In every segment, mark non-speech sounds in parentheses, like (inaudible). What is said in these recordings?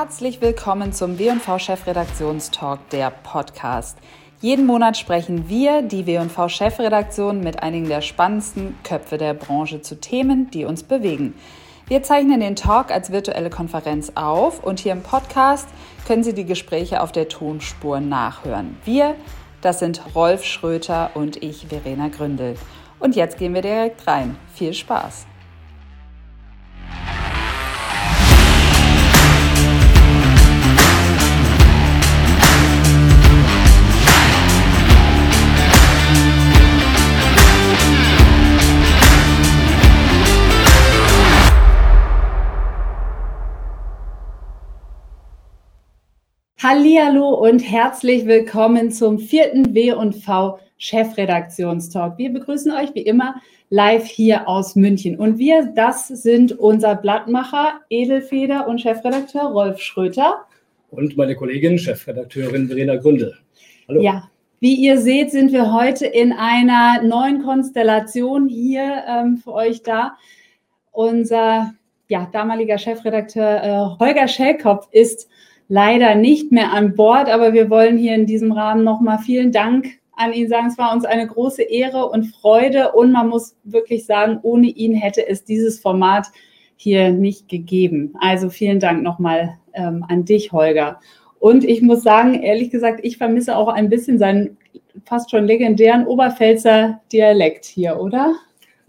Herzlich willkommen zum W&V Chefredaktionstalk, der Podcast. Jeden Monat sprechen wir, die W&V Chefredaktion, mit einigen der spannendsten Köpfe der Branche zu Themen, die uns bewegen. Wir zeichnen den Talk als virtuelle Konferenz auf und hier im Podcast können Sie die Gespräche auf der Tonspur nachhören. Wir, das sind Rolf Schröter und ich, Verena Gründel. Und jetzt gehen wir direkt rein. Viel Spaß! Hallo und herzlich willkommen zum vierten W&V Chefredaktionstalk. Wir begrüßen euch wie immer live hier aus München. Und wir, das sind unser Blattmacher, Edelfeder und Chefredakteur Rolf Schröter. Und meine Kollegin, Chefredakteurin Verena Gründel. Hallo. Ja, wie ihr seht, sind wir heute in einer neuen Konstellation hier ähm, für euch da. Unser ja, damaliger Chefredakteur äh, Holger Schellkopf ist leider nicht mehr an Bord, aber wir wollen hier in diesem Rahmen nochmal vielen Dank an ihn sagen. Es war uns eine große Ehre und Freude und man muss wirklich sagen, ohne ihn hätte es dieses Format hier nicht gegeben. Also vielen Dank nochmal ähm, an dich, Holger. Und ich muss sagen, ehrlich gesagt, ich vermisse auch ein bisschen seinen fast schon legendären Oberpfälzer Dialekt hier, oder?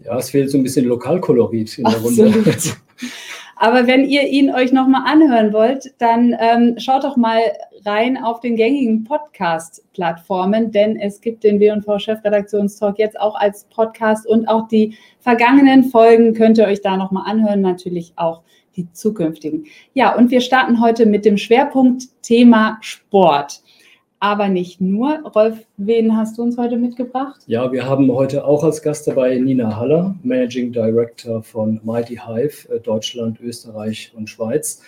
Ja, es fehlt so ein bisschen Lokalkolorit in der. Runde. (laughs) Aber wenn ihr ihn euch nochmal anhören wollt, dann ähm, schaut doch mal rein auf den gängigen Podcast-Plattformen, denn es gibt den W&V-Chefredaktionstalk jetzt auch als Podcast und auch die vergangenen Folgen könnt ihr euch da nochmal anhören, natürlich auch die zukünftigen. Ja, und wir starten heute mit dem Schwerpunkt Thema Sport aber nicht nur. Rolf, wen hast du uns heute mitgebracht? Ja, wir haben heute auch als Gast dabei Nina Haller, Managing Director von Mighty Hive, äh, Deutschland, Österreich und Schweiz.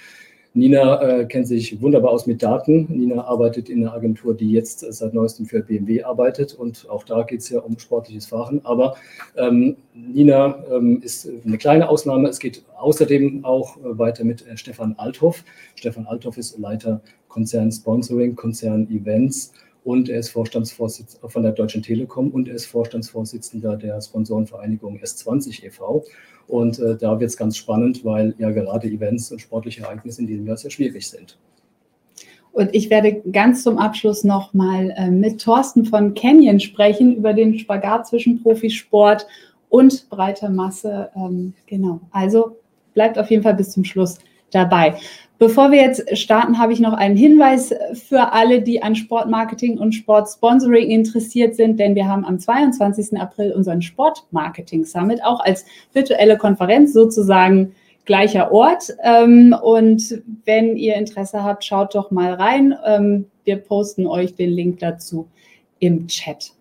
Nina äh, kennt sich wunderbar aus mit Daten. Nina arbeitet in einer Agentur, die jetzt seit neuestem für BMW arbeitet und auch da geht es ja um sportliches Fahren. Aber ähm, Nina ähm, ist eine kleine Ausnahme. Es geht außerdem auch äh, weiter mit äh, Stefan Althoff. Stefan Althoff ist Leiter Konzern Sponsoring, Konzern Events und er ist Vorstandsvorsitzender von der Deutschen Telekom und er ist Vorstandsvorsitzender der Sponsorenvereinigung S20 e.V. Und äh, da wird es ganz spannend, weil ja gerade Events und sportliche Ereignisse in diesem Jahr sehr schwierig sind. Und ich werde ganz zum Abschluss nochmal äh, mit Thorsten von Canyon sprechen über den Spagat zwischen Profisport und breiter Masse. Ähm, genau. Also bleibt auf jeden Fall bis zum Schluss dabei. Bevor wir jetzt starten, habe ich noch einen Hinweis für alle, die an Sportmarketing und Sportsponsoring interessiert sind, denn wir haben am 22. April unseren Sportmarketing Summit auch als virtuelle Konferenz sozusagen gleicher Ort. Ähm, und wenn ihr Interesse habt, schaut doch mal rein. Ähm, wir posten euch den Link dazu im Chat.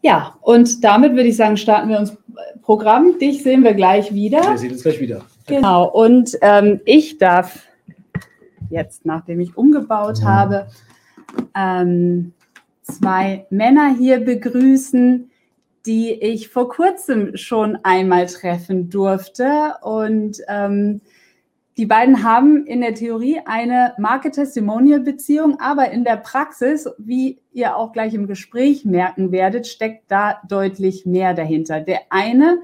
Ja, und damit würde ich sagen, starten wir uns Programm. Dich sehen wir gleich wieder. Wir sehen uns gleich wieder. Genau. Und ähm, ich darf jetzt, nachdem ich umgebaut mhm. habe, ähm, zwei Männer hier begrüßen, die ich vor kurzem schon einmal treffen durfte. Und ähm, die beiden haben in der Theorie eine Market-Testimonial-Beziehung, aber in der Praxis, wie ihr auch gleich im Gespräch merken werdet, steckt da deutlich mehr dahinter. Der eine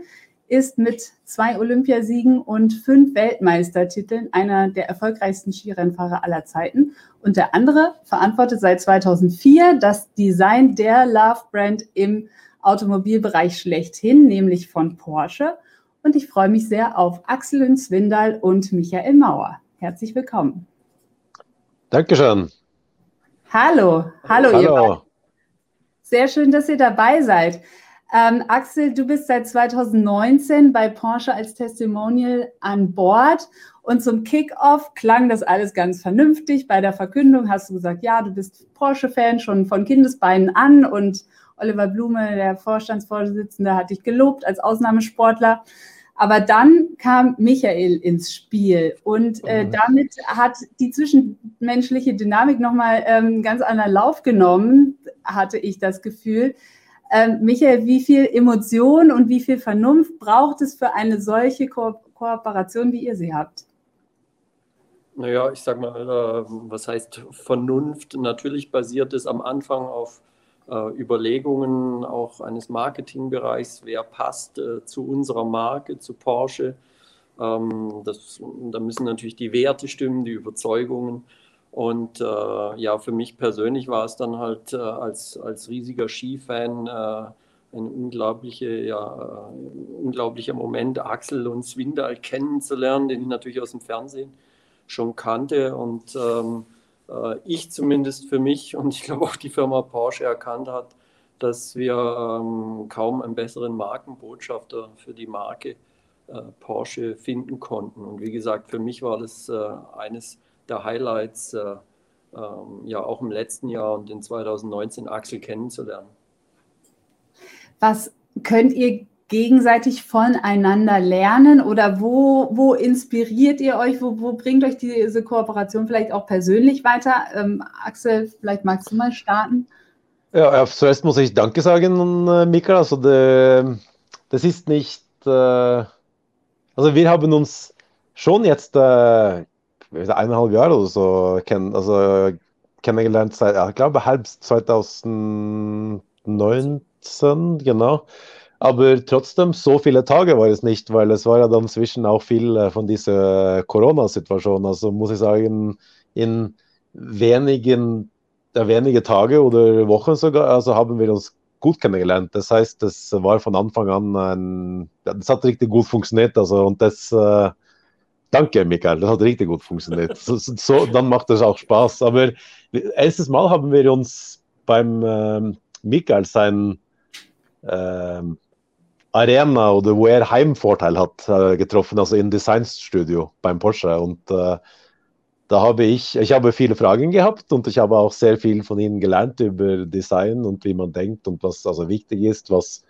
ist mit zwei Olympiasiegen und fünf Weltmeistertiteln einer der erfolgreichsten Skirennfahrer aller Zeiten. Und der andere verantwortet seit 2004 das Design der Love Brand im Automobilbereich schlechthin, nämlich von Porsche. Und ich freue mich sehr auf Axel Hünz-Windal und Michael Mauer. Herzlich willkommen. Dankeschön. Hallo, hallo, hallo. ihr. Sehr schön, dass ihr dabei seid. Ähm, Axel, du bist seit 2019 bei Porsche als Testimonial an Bord und zum Kickoff klang das alles ganz vernünftig. Bei der Verkündung hast du gesagt, ja, du bist Porsche-Fan schon von Kindesbeinen an und Oliver Blume, der Vorstandsvorsitzende, hat dich gelobt als Ausnahmesportler. Aber dann kam Michael ins Spiel und äh, damit hat die zwischenmenschliche Dynamik nochmal ähm, ganz anderen Lauf genommen, hatte ich das Gefühl. Ähm, Michael, wie viel Emotion und wie viel Vernunft braucht es für eine solche Ko Kooperation, wie ihr sie habt? Naja, ich sag mal, äh, was heißt Vernunft? Natürlich basiert es am Anfang auf äh, Überlegungen auch eines Marketingbereichs, wer passt äh, zu unserer Marke, zu Porsche. Ähm, das, da müssen natürlich die Werte stimmen, die Überzeugungen. Und äh, ja, für mich persönlich war es dann halt äh, als, als riesiger Skifan äh, ein unglaubliche, ja, äh, unglaublicher Moment, Axel und Swindal kennenzulernen, den ich natürlich aus dem Fernsehen schon kannte. Und ähm, äh, ich zumindest für mich und ich glaube auch die Firma Porsche erkannt hat, dass wir ähm, kaum einen besseren Markenbotschafter für die Marke äh, Porsche finden konnten. Und wie gesagt, für mich war das eines der Highlights, äh, ähm, ja auch im letzten Jahr und in 2019 Axel kennenzulernen. Was könnt ihr gegenseitig voneinander lernen oder wo, wo inspiriert ihr euch, wo, wo bringt euch diese Kooperation vielleicht auch persönlich weiter? Ähm, Axel, vielleicht magst du mal starten. Ja, zuerst muss ich Danke sagen, äh, Mika. Also, de, das ist nicht, äh, also wir haben uns schon jetzt äh, eineinhalb Jahre oder so kenn, also, kennengelernt, seit, ich glaube, halb 2019, genau. Aber trotzdem, so viele Tage war es nicht, weil es war ja dann zwischen auch viel von dieser Corona-Situation. Also muss ich sagen, in wenigen, äh, wenige Tage oder Wochen sogar, also haben wir uns gut kennengelernt. Das heißt, das war von Anfang an ein, das hat richtig gut funktioniert. Also und das, äh, danke Michael, das hat richtig gut funktioniert. (laughs) So, so, dann macht das auch Spaß. Aber erstes Mal haben wir uns beim äh, Michael sein ähm, Arena oder wo er Heimvorteil hat, äh, getroffen, also im Designstudio beim Porsche. Und äh, da habe ich, ich habe viele Fragen gehabt und ich habe auch sehr viel von ihnen gelernt über Design und wie man denkt und was also wichtig ist, was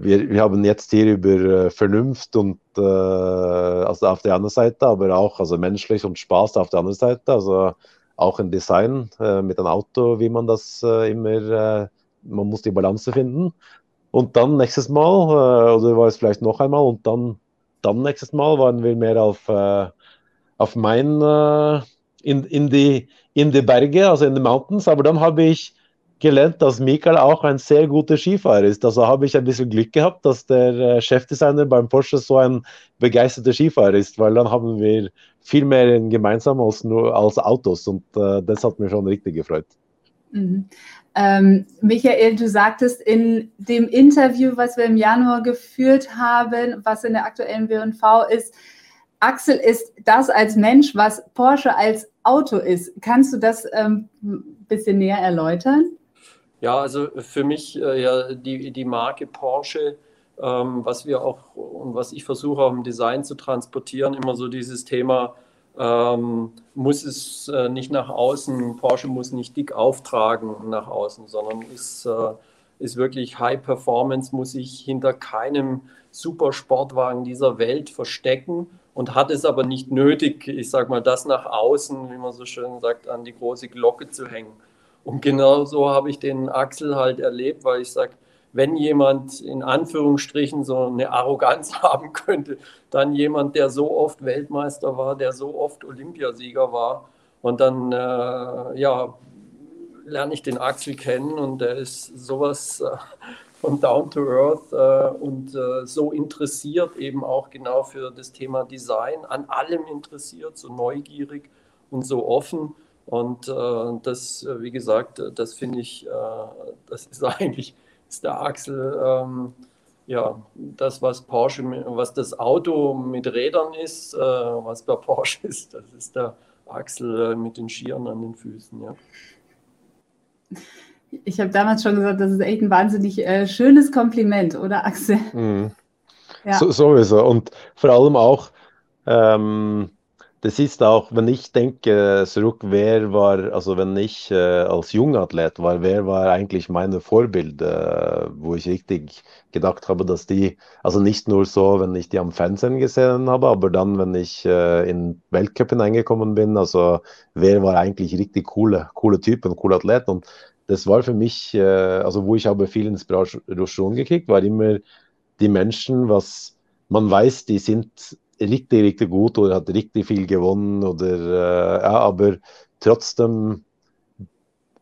wir, wir haben jetzt hier über äh, Vernunft und äh, also auf der anderen Seite, aber auch also menschlich und Spaß auf der anderen Seite, also auch im Design äh, mit einem Auto, wie man das immer, man muss die Balance finden. Und dann nächstes Mal, äh, oder war es vielleicht noch einmal, und dann, dann nächstes Mal waren wir mehr auf, äh, auf mein, äh, in, in, die, in die Berge, also in die Mountains. Aber dann habe ich gelernt, dass Mikael auch ein sehr guter Skifahrer ist. Also habe ich ein bisschen Glück gehabt, dass der äh, Chefdesigner beim Porsche so ein begeisterter Skifahrer ist, weil dann haben wir viel mehr gemeinsam als nur als Autos und äh, das hat mir schon richtig gefreut. Mhm. Ähm, Michael, du sagtest in dem Interview, was wir im Januar geführt haben, was in der aktuellen WV ist, Axel ist das als Mensch, was Porsche als Auto ist. Kannst du das ähm, ein bisschen näher erläutern? Ja, also für mich äh, ja die, die Marke Porsche, ähm, was wir auch und was ich versuche auch im Design zu transportieren, immer so dieses Thema ähm, muss es äh, nicht nach außen, Porsche muss nicht dick auftragen nach außen, sondern ist, äh, ist wirklich High Performance, muss sich hinter keinem Supersportwagen dieser Welt verstecken und hat es aber nicht nötig, ich sage mal, das nach außen, wie man so schön sagt, an die große Glocke zu hängen. Und genau so habe ich den Axel halt erlebt, weil ich sage, wenn jemand in Anführungsstrichen so eine Arroganz (laughs) haben könnte, dann jemand, der so oft Weltmeister war, der so oft Olympiasieger war. Und dann, äh, ja, lerne ich den Axel kennen und der ist sowas äh, von Down to Earth äh, und äh, so interessiert eben auch genau für das Thema Design, an allem interessiert, so neugierig und so offen. Und äh, das, äh, wie gesagt, das finde ich, das ist (laughs) eigentlich ist der Axel ähm, ja das, was Porsche, was das Auto mit Rädern ist, äh, was bei Porsche (laughs) ist, das ist der Axel äh, mit den Skiern an den Füßen, ja. Ich habe damals schon gesagt, das ist echt ein wahnsinnig äh, schönes Kompliment, oder Axel? Mhm. Ja. So, sowieso. Und vor allem auch, ähm, das ist auch, wenn ich denke zurück, wer war, also wenn ich äh, als Jungathlet war, wer war eigentlich meine Vorbilder, äh, wo ich richtig gedacht habe, dass die, also nicht nur so, wenn ich die am Fernsehen gesehen habe, aber dann, wenn ich äh, in Weltcup hineingekommen bin, also wer war eigentlich richtig coole, coole Typ und cooler Athlet. Und das war für mich, äh, also wo ich habe viel Inspiration gekriegt, war immer die Menschen, was man weiß, die sind richtig, richtig gut oder hat richtig viel gewonnen oder äh, ja, aber trotzdem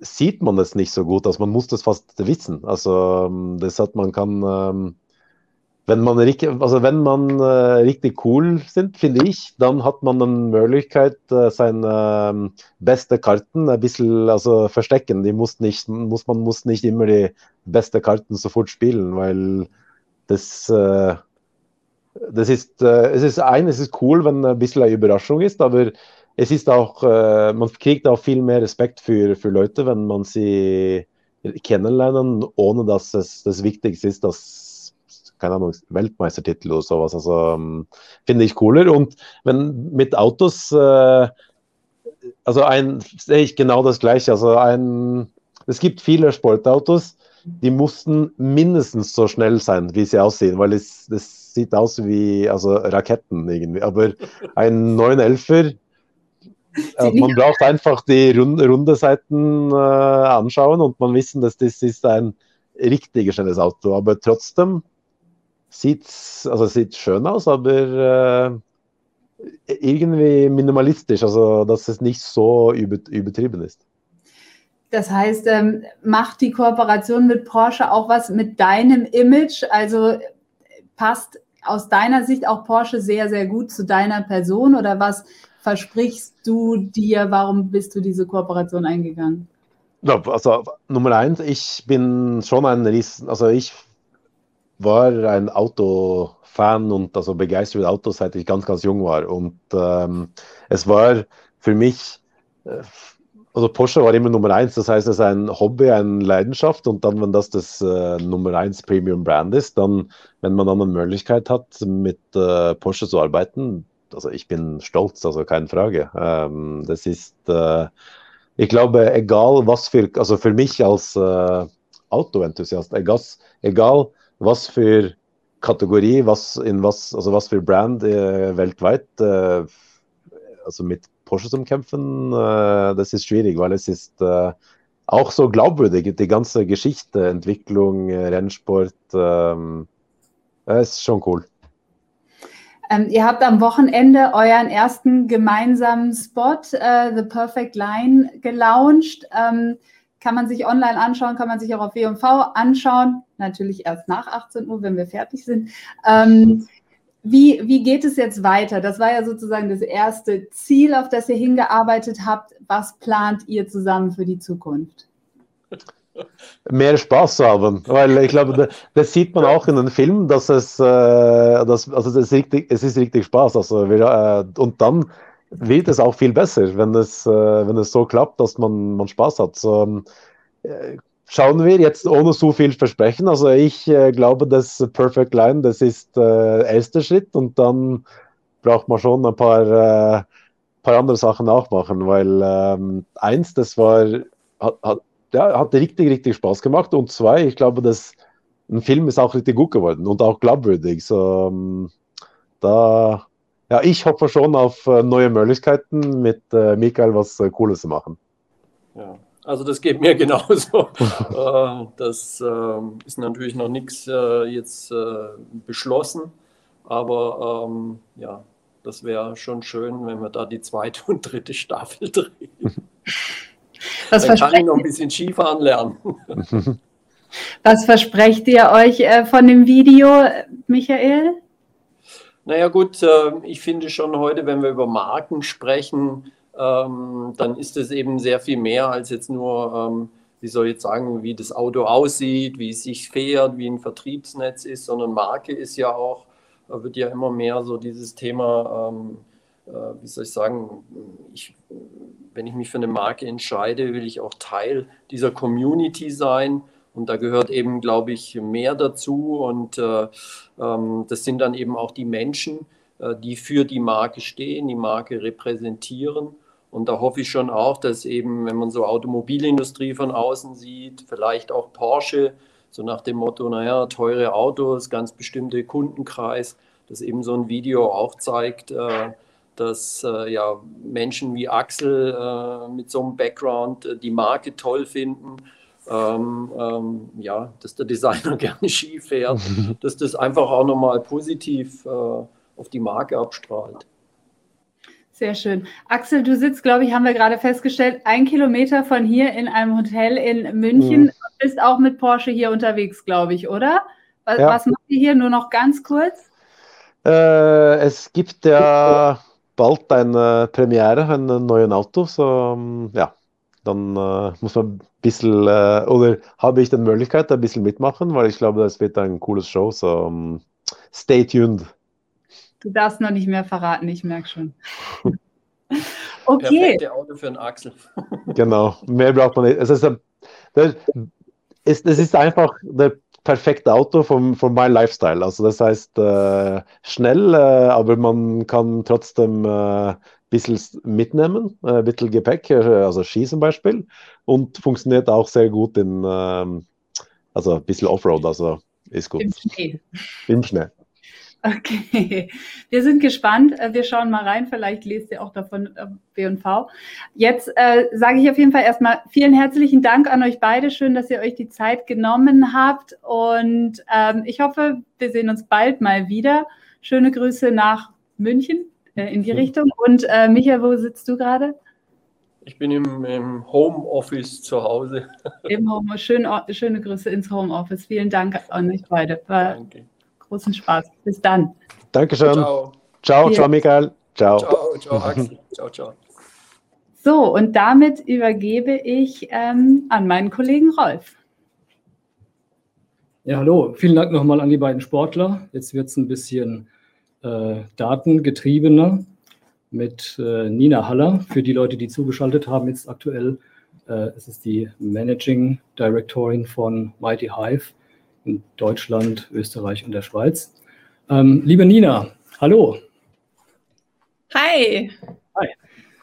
sieht man es nicht so gut. Also man muss das fast wissen. Also ähm, das hat man kann wenn man richtig, also wenn man äh, richtig cool sind, finde ich, dann hat man en Möglichkeit, seine beste Karten ein bisschen also verstecken. Die muss nicht, muss, man muss nicht immer die beste Karten sofort spielen, weil das, das ist, äh, es ist ein, es ist cool, wenn ein bisschen eine Überraschung ist, aber es ist auch, äh, man kriegt auch viel mehr Respekt für, für Leute, wenn man sie kennenlernen, ohne dass es das Wichtigste ist, dass keine Ahnung, Weltmeistertitel oder sowas. Also ähm, finde ich cooler. Und wenn mit Autos, äh, also ein, sehe ich genau das gleiche. Also ein, es gibt viele Sportautos, die mussten mindestens so schnell sein, wie sie aussehen, weil es das sieht aus wie also Raketen irgendwie. Aber ein 911er, äh, (laughs) man braucht einfach die runde, runde Seiten äh, anschauen und man wissen, dass das ist ein richtig schnelles Auto. Aber trotzdem sieht, also sieht schön aus, aber äh, irgendwie minimalistisch, also dass es nicht so über, übertrieben ist. Das heißt, ähm, macht die Kooperation mit Porsche auch was mit deinem Image? Also passt aus deiner Sicht auch Porsche sehr, sehr gut zu deiner Person oder was versprichst du dir? Warum bist du diese Kooperation eingegangen? Also Nummer eins, ich bin schon ein Riesen, also ich war ein Autofan und also begeistert mit Autos, seit ich ganz, ganz jung war. Und ähm, es war für mich, äh, also Porsche war immer Nummer eins, das heißt, es ist ein Hobby, eine Leidenschaft. Und dann, wenn das das äh, Nummer eins Premium Brand ist, dann, wenn man dann eine Möglichkeit hat, mit äh, Porsche zu arbeiten, also ich bin stolz, also keine Frage. Ähm, das ist, äh, ich glaube, egal was für, also für mich als äh, Autoenthusiast, egal, egal was für Kategorie, was in was, also was für Brand äh, weltweit, äh, also mit Porsche zum Kämpfen, äh, das ist schwierig, weil es ist äh, auch so glaubwürdig, die ganze Geschichte, Entwicklung, äh, Rennsport, ähm, ist schon cool. Ähm, ihr habt am Wochenende euren ersten gemeinsamen Spot, äh, The Perfect Line, gelauncht. Ähm, kann man sich online anschauen, kann man sich auch auf W&V anschauen. Natürlich erst nach 18 Uhr, wenn wir fertig sind. Ähm, wie, wie geht es jetzt weiter? Das war ja sozusagen das erste Ziel, auf das ihr hingearbeitet habt. Was plant ihr zusammen für die Zukunft? Mehr Spaß haben, weil ich glaube, das sieht man auch in den Filmen, dass es, äh, dass, also das ist richtig, es ist richtig Spaß. Also wir, äh, und dann wird es auch viel besser, wenn es, äh, wenn es so klappt, dass man, man Spaß hat. So, äh, schauen wir jetzt ohne so viel Versprechen. Also ich äh, glaube, dass Perfect Line, das ist äh, erste Schritt und dann braucht man schon ein paar, äh, paar andere Sachen auch machen, weil ähm, eins, das war, hat, hat, ja, hat richtig, richtig Spaß gemacht und zwei, ich glaube, dass ein Film ist auch richtig gut geworden und auch glaubwürdig. So, ähm, da ja, ich hoffe schon auf äh, neue Möglichkeiten, mit äh, Michael was äh, Cooles zu machen. Ja, also das geht mir (laughs) genauso. äh, das ähm, ist natürlich noch nichts äh, jetzt äh, beschlossen, aber ähm, ja, das wäre schon schön, wenn wir da die zweite und dritte Staffel (laughs) drehen. Was Dann kann ich noch ein bisschen Skifahren lernen. (laughs) Was versprecht ihr euch von dem Video, Michael? Naja gut, äh, ich finde schon heute, wenn wir über Marken sprechen, ähm, dann ist es eben sehr viel mehr als jetzt nur, ähm, wie soll ich jetzt sagen, wie das Auto aussieht, wie es sich fährt, wie ein Vertriebsnetz ist, sondern Marke ist ja auch, äh, wird ja immer mehr so dieses Thema, ähm, äh, wie soll ich sagen, ich, wenn ich mich für eine Marke entscheide, will ich auch Teil dieser Community sein und da gehört eben, glaube ich, mehr dazu. Und äh, ähm, das sind dann eben auch die Menschen, äh, die für die Marke stehen, die Marke repräsentieren. Und da hoffe ich schon auch, dass eben, wenn man so Automobilindustrie von außen sieht, vielleicht auch Porsche, so nach dem Motto, naja, teure Autos, ganz bestimmte Kundenkreis, dass eben so ein Video auch zeigt, äh, dass äh, ja, Menschen wie Axel äh, mit so einem Background die Marke toll finden ähm, ähm, ja, dass der Designer (laughs) gerne Ski fährt, (laughs) dass das einfach auch nochmal positiv auf die Marke abstrahlt. Sehr schön. Axel, du sitzt, glaube ich, haben wir gerade festgestellt, ein Kilometer von hier in einem Hotel in München mhm. bist auch mit Porsche hier unterwegs, glaube ich, oder? Was, ja. was macht ihr hier nur noch ganz kurz? Äh, es gibt ja bald eine Premiere, ein neues Auto. So, ähm, ja, dann äh, muss man ein bisschen, äh, oder habe ich die Möglichkeit, ein bisschen mitmachen, weil ich glaube, das wird ein cooles Show. So, um, ähm, stay tuned. Du darfst noch nicht mehr verraten, ich merke schon. (laughs) okay. Perfekte Auto für einen Axel. (laughs) genau, mehr braucht man nicht. Es ist, ein, das, ist, das ist einfach der perfekte Auto von, meinem Lifestyle. Also das heißt äh, schnell, äh, aber man kann trotzdem ein äh, bisschen mitnehmen, ein bisschen Gepäck, also Ski zum Beispiel. Und funktioniert auch sehr gut in, ähm, also ein bisschen Offroad, also ist gut. Im Schnee. Im Schnee. Okay, wir sind gespannt. Äh, wir schauen mal rein. Vielleicht lest ihr auch davon äh, B&V. Jetzt äh, sage ich auf jeden Fall erstmal vielen herzlichen Dank an euch beide. Schön, dass ihr euch die Zeit genommen habt. Und ähm, ich hoffe, wir sehen uns bald mal wieder. Schöne Grüße nach München äh, in die Richtung. Und äh, Michael, wo sitzt du gerade? Ich bin im, im Homeoffice zu Hause. Im Home, schön, schöne Grüße ins Homeoffice. Vielen Dank an euch beide. War Danke großen Spaß. Bis dann. Dankeschön. Ciao. Ciao, ciao, Michael. Ciao. Ciao, ciao, Axel. (laughs) ciao, ciao. So, und damit übergebe ich ähm, an meinen Kollegen Rolf. Ja, hallo. Vielen Dank nochmal an die beiden Sportler. Jetzt wird es ein bisschen äh, datengetriebener mit äh, Nina Haller. Für die Leute, die zugeschaltet haben, jetzt aktuell äh, es ist die Managing Directorin von Mighty Hive in Deutschland, Österreich und der Schweiz. Ähm, liebe Nina, hallo. Hi. Hi.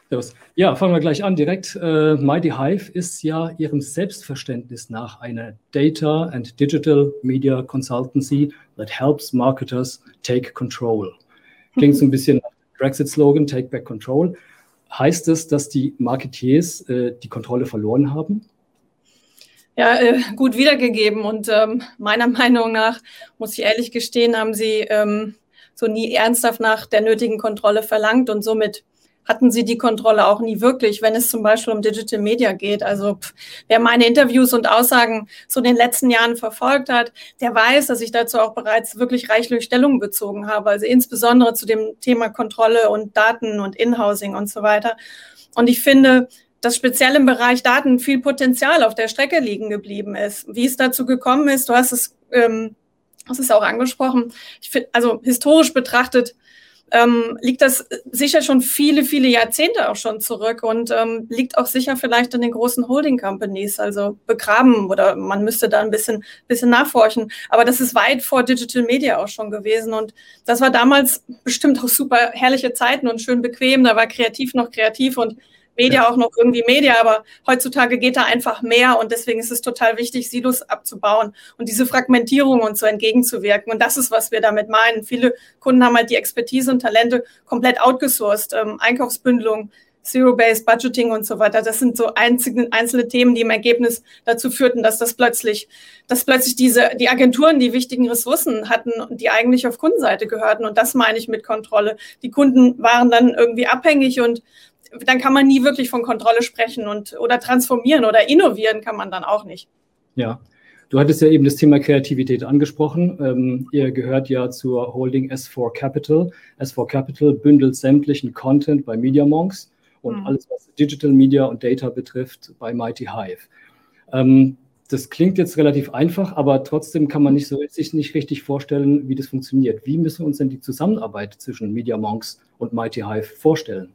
Servus. Ja, fangen wir gleich an direkt. Äh, Mighty Hive ist ja ihrem Selbstverständnis nach eine Data and Digital Media Consultancy that helps marketers take control. Klingt so ein bisschen nach Brexit-Slogan, Take Back Control. Heißt es, dass die Marketeers äh, die Kontrolle verloren haben? Ja, äh, gut wiedergegeben. Und ähm, meiner (laughs) Meinung nach, muss ich ehrlich gestehen, haben sie ähm, so nie ernsthaft nach der nötigen Kontrolle verlangt und somit hatten sie die Kontrolle auch nie wirklich, wenn es zum Beispiel um Digital Media geht. Also pff, wer meine Interviews und Aussagen so in den letzten Jahren verfolgt hat, der weiß, dass ich dazu auch bereits wirklich reichlich Stellung bezogen habe. Also insbesondere zu dem Thema Kontrolle und Daten und Inhousing und so weiter. Und ich finde, dass speziell im Bereich Daten viel Potenzial auf der Strecke liegen geblieben ist. Wie es dazu gekommen ist, du hast es, ähm, hast es auch angesprochen. Ich find, also historisch betrachtet ähm, liegt das sicher schon viele, viele Jahrzehnte auch schon zurück und ähm, liegt auch sicher vielleicht in den großen Holding Companies, also begraben oder man müsste da ein bisschen, bisschen nachforschen. Aber das ist weit vor Digital Media auch schon gewesen und das war damals bestimmt auch super herrliche Zeiten und schön bequem. Da war kreativ noch kreativ und Media ja. auch noch irgendwie Media, aber heutzutage geht da einfach mehr und deswegen ist es total wichtig, Silos abzubauen und diese Fragmentierung und so entgegenzuwirken. Und das ist, was wir damit meinen. Viele Kunden haben halt die Expertise und Talente komplett outgesourced. Ähm, Einkaufsbündelung, Zero-Based Budgeting und so weiter. Das sind so einzige, einzelne Themen, die im Ergebnis dazu führten, dass das plötzlich, dass plötzlich diese, die Agenturen die wichtigen Ressourcen hatten, die eigentlich auf Kundenseite gehörten. Und das meine ich mit Kontrolle. Die Kunden waren dann irgendwie abhängig und dann kann man nie wirklich von Kontrolle sprechen und oder transformieren oder innovieren kann man dann auch nicht. Ja. Du hattest ja eben das Thema Kreativität angesprochen. Ähm, ihr gehört ja zur Holding S4 Capital. S4 Capital bündelt sämtlichen Content bei Media Monks und mhm. alles, was Digital Media und Data betrifft, bei Mighty Hive. Ähm, das klingt jetzt relativ einfach, aber trotzdem kann man nicht so, sich nicht richtig vorstellen, wie das funktioniert. Wie müssen wir uns denn die Zusammenarbeit zwischen Media Monks und Mighty Hive vorstellen?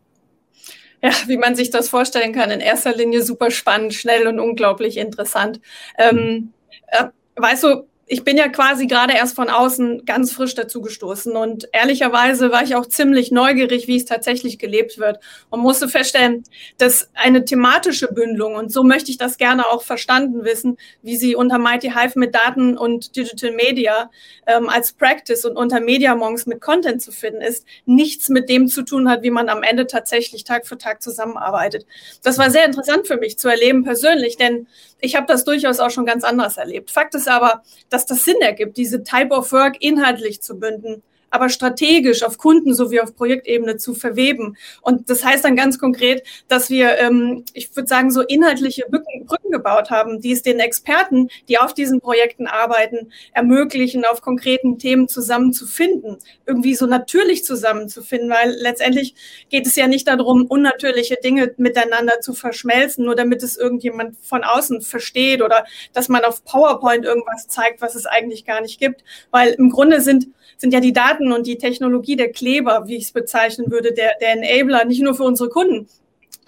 Ja, wie man sich das vorstellen kann, in erster Linie super spannend, schnell und unglaublich interessant. Ähm, äh, weißt du, ich bin ja quasi gerade erst von außen ganz frisch dazu gestoßen und ehrlicherweise war ich auch ziemlich neugierig, wie es tatsächlich gelebt wird und musste feststellen, dass eine thematische Bündelung und so möchte ich das gerne auch verstanden wissen, wie sie unter Mighty Hive mit Daten und Digital Media ähm, als Practice und unter Media Monks mit Content zu finden ist, nichts mit dem zu tun hat, wie man am Ende tatsächlich Tag für Tag zusammenarbeitet. Das war sehr interessant für mich zu erleben persönlich, denn ich habe das durchaus auch schon ganz anders erlebt. Fakt ist aber, dass das Sinn ergibt, diese Type of Work inhaltlich zu binden, aber strategisch auf Kunden sowie auf Projektebene zu verweben. Und das heißt dann ganz konkret, dass wir, ähm, ich würde sagen, so inhaltliche Brücken, Brücken gebaut haben, die es den Experten, die auf diesen Projekten arbeiten, ermöglichen, auf konkreten Themen zusammenzufinden, irgendwie so natürlich zusammenzufinden, weil letztendlich geht es ja nicht darum, unnatürliche Dinge miteinander zu verschmelzen, nur damit es irgendjemand von außen versteht oder dass man auf PowerPoint irgendwas zeigt, was es eigentlich gar nicht gibt, weil im Grunde sind sind ja die Daten und die Technologie der Kleber, wie ich es bezeichnen würde, der, der Enabler, nicht nur für unsere Kunden,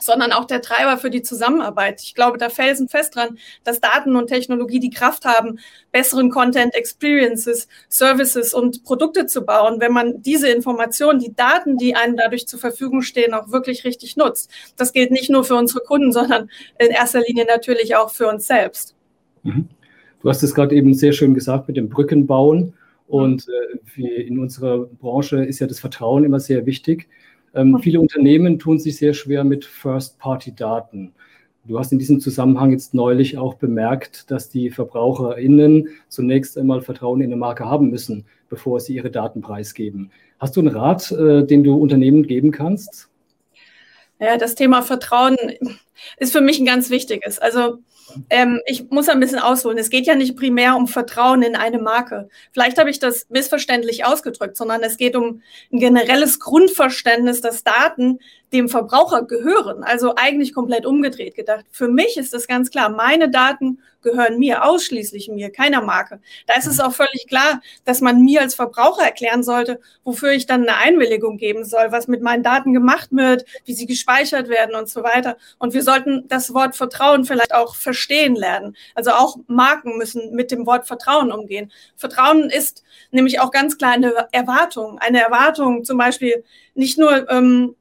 sondern auch der Treiber für die Zusammenarbeit. Ich glaube da felsenfest dran, dass Daten und Technologie die Kraft haben, besseren Content, Experiences, Services und Produkte zu bauen, wenn man diese Informationen, die Daten, die einem dadurch zur Verfügung stehen, auch wirklich richtig nutzt. Das gilt nicht nur für unsere Kunden, sondern in erster Linie natürlich auch für uns selbst. Mhm. Du hast es gerade eben sehr schön gesagt mit dem Brückenbauen. Und äh, in unserer Branche ist ja das Vertrauen immer sehr wichtig. Ähm, viele Unternehmen tun sich sehr schwer mit First-Party-Daten. Du hast in diesem Zusammenhang jetzt neulich auch bemerkt, dass die VerbraucherInnen zunächst einmal Vertrauen in eine Marke haben müssen, bevor sie ihre Daten preisgeben. Hast du einen Rat, äh, den du Unternehmen geben kannst? Ja, das Thema Vertrauen ist für mich ein ganz wichtiges. Also ähm, ich muss ein bisschen ausholen. Es geht ja nicht primär um Vertrauen in eine Marke. Vielleicht habe ich das missverständlich ausgedrückt, sondern es geht um ein generelles Grundverständnis, dass Daten dem Verbraucher gehören. Also eigentlich komplett umgedreht gedacht. Für mich ist das ganz klar. Meine Daten gehören mir, ausschließlich mir, keiner Marke. Da ist es auch völlig klar, dass man mir als Verbraucher erklären sollte, wofür ich dann eine Einwilligung geben soll, was mit meinen Daten gemacht wird, wie sie gespeichert werden und so weiter. Und wir sollten das Wort Vertrauen vielleicht auch verstehen lernen. Also auch Marken müssen mit dem Wort Vertrauen umgehen. Vertrauen ist nämlich auch ganz klar eine Erwartung. Eine Erwartung zum Beispiel nicht nur ähm,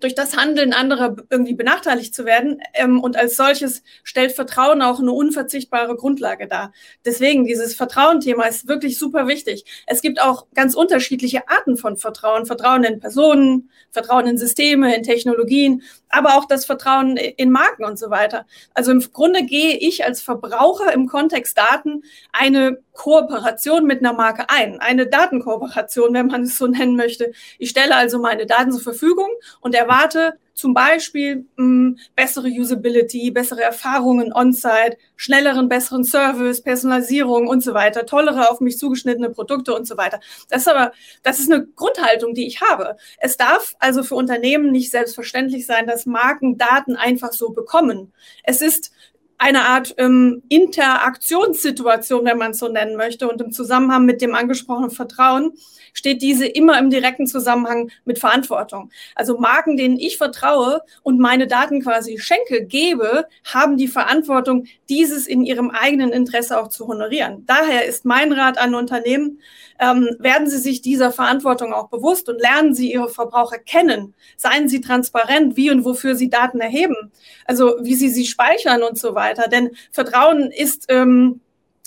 durch das Handeln anderer irgendwie benachteiligt zu werden. Ähm, und als solches stellt Vertrauen auch eine unverzichtbare Grundlage dar. Deswegen, dieses Vertrauen-Thema ist wirklich super wichtig. Es gibt auch ganz unterschiedliche Arten von Vertrauen. Vertrauen in Personen, Vertrauen in Systeme, in Technologien, aber auch das Vertrauen in Marken und so weiter. Also im Grunde gehe ich als Verbraucher im Kontext Daten eine Kooperation mit einer Marke ein, eine Datenkooperation, wenn man es so nennen möchte. Ich stelle also meine Daten zur Verfügung und erwarte zum Beispiel mh, hm, bessere Usability, bessere Erfahrungen on-site, schnelleren, besseren Service, Personalisierung und so weiter, tollere auf mich zugeschnittene Produkte und so weiter. Das ist aber, das ist eine Grundhaltung, die ich habe. Es darf also für Unternehmen nicht selbstverständlich sein, dass Marken Daten einfach so bekommen. Es ist eine Art ähm, Interaktionssituation, wenn man es so nennen möchte. Und im Zusammenhang mit dem angesprochenen Vertrauen steht diese immer im direkten Zusammenhang mit Verantwortung. Also Marken, denen ich vertraue und meine Daten quasi schenke, gebe, haben die Verantwortung, dieses in ihrem eigenen Interesse auch zu honorieren. Daher ist mein Rat an Unternehmen, ähm, werden Sie sich dieser Verantwortung auch bewusst und lernen Sie Ihre Verbraucher kennen. Seien Sie transparent, wie und wofür Sie Daten erheben, also wie Sie sie speichern und so weiter. Denn Vertrauen ist ähm,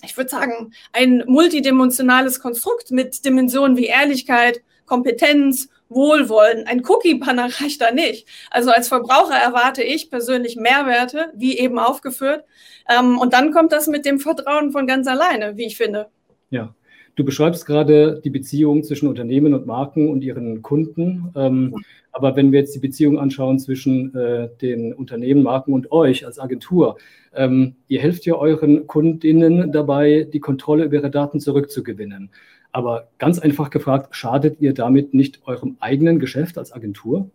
ich würde sagen, ein multidimensionales Konstrukt mit Dimensionen wie Ehrlichkeit, Kompetenz, Wohlwollen. Ein Cookie-Banner (laughs) reicht da nicht. Also als Verbraucher erwarte ich persönlich Mehrwerte, wie eben aufgeführt. Ähm, und dann kommt das mit dem Vertrauen von ganz alleine, wie ich finde. Ja, Du beschreibst gerade die Beziehung zwischen Unternehmen und Marken und ihren Kunden. Ähm, aber wenn wir jetzt die Beziehung anschauen zwischen äh, den Unternehmen, Marken und euch als Agentur, ähm, ihr helft ja euren Kundinnen dabei, die Kontrolle über ihre Daten zurückzugewinnen. Aber ganz einfach gefragt, schadet ihr damit nicht eurem eigenen Geschäft als Agentur?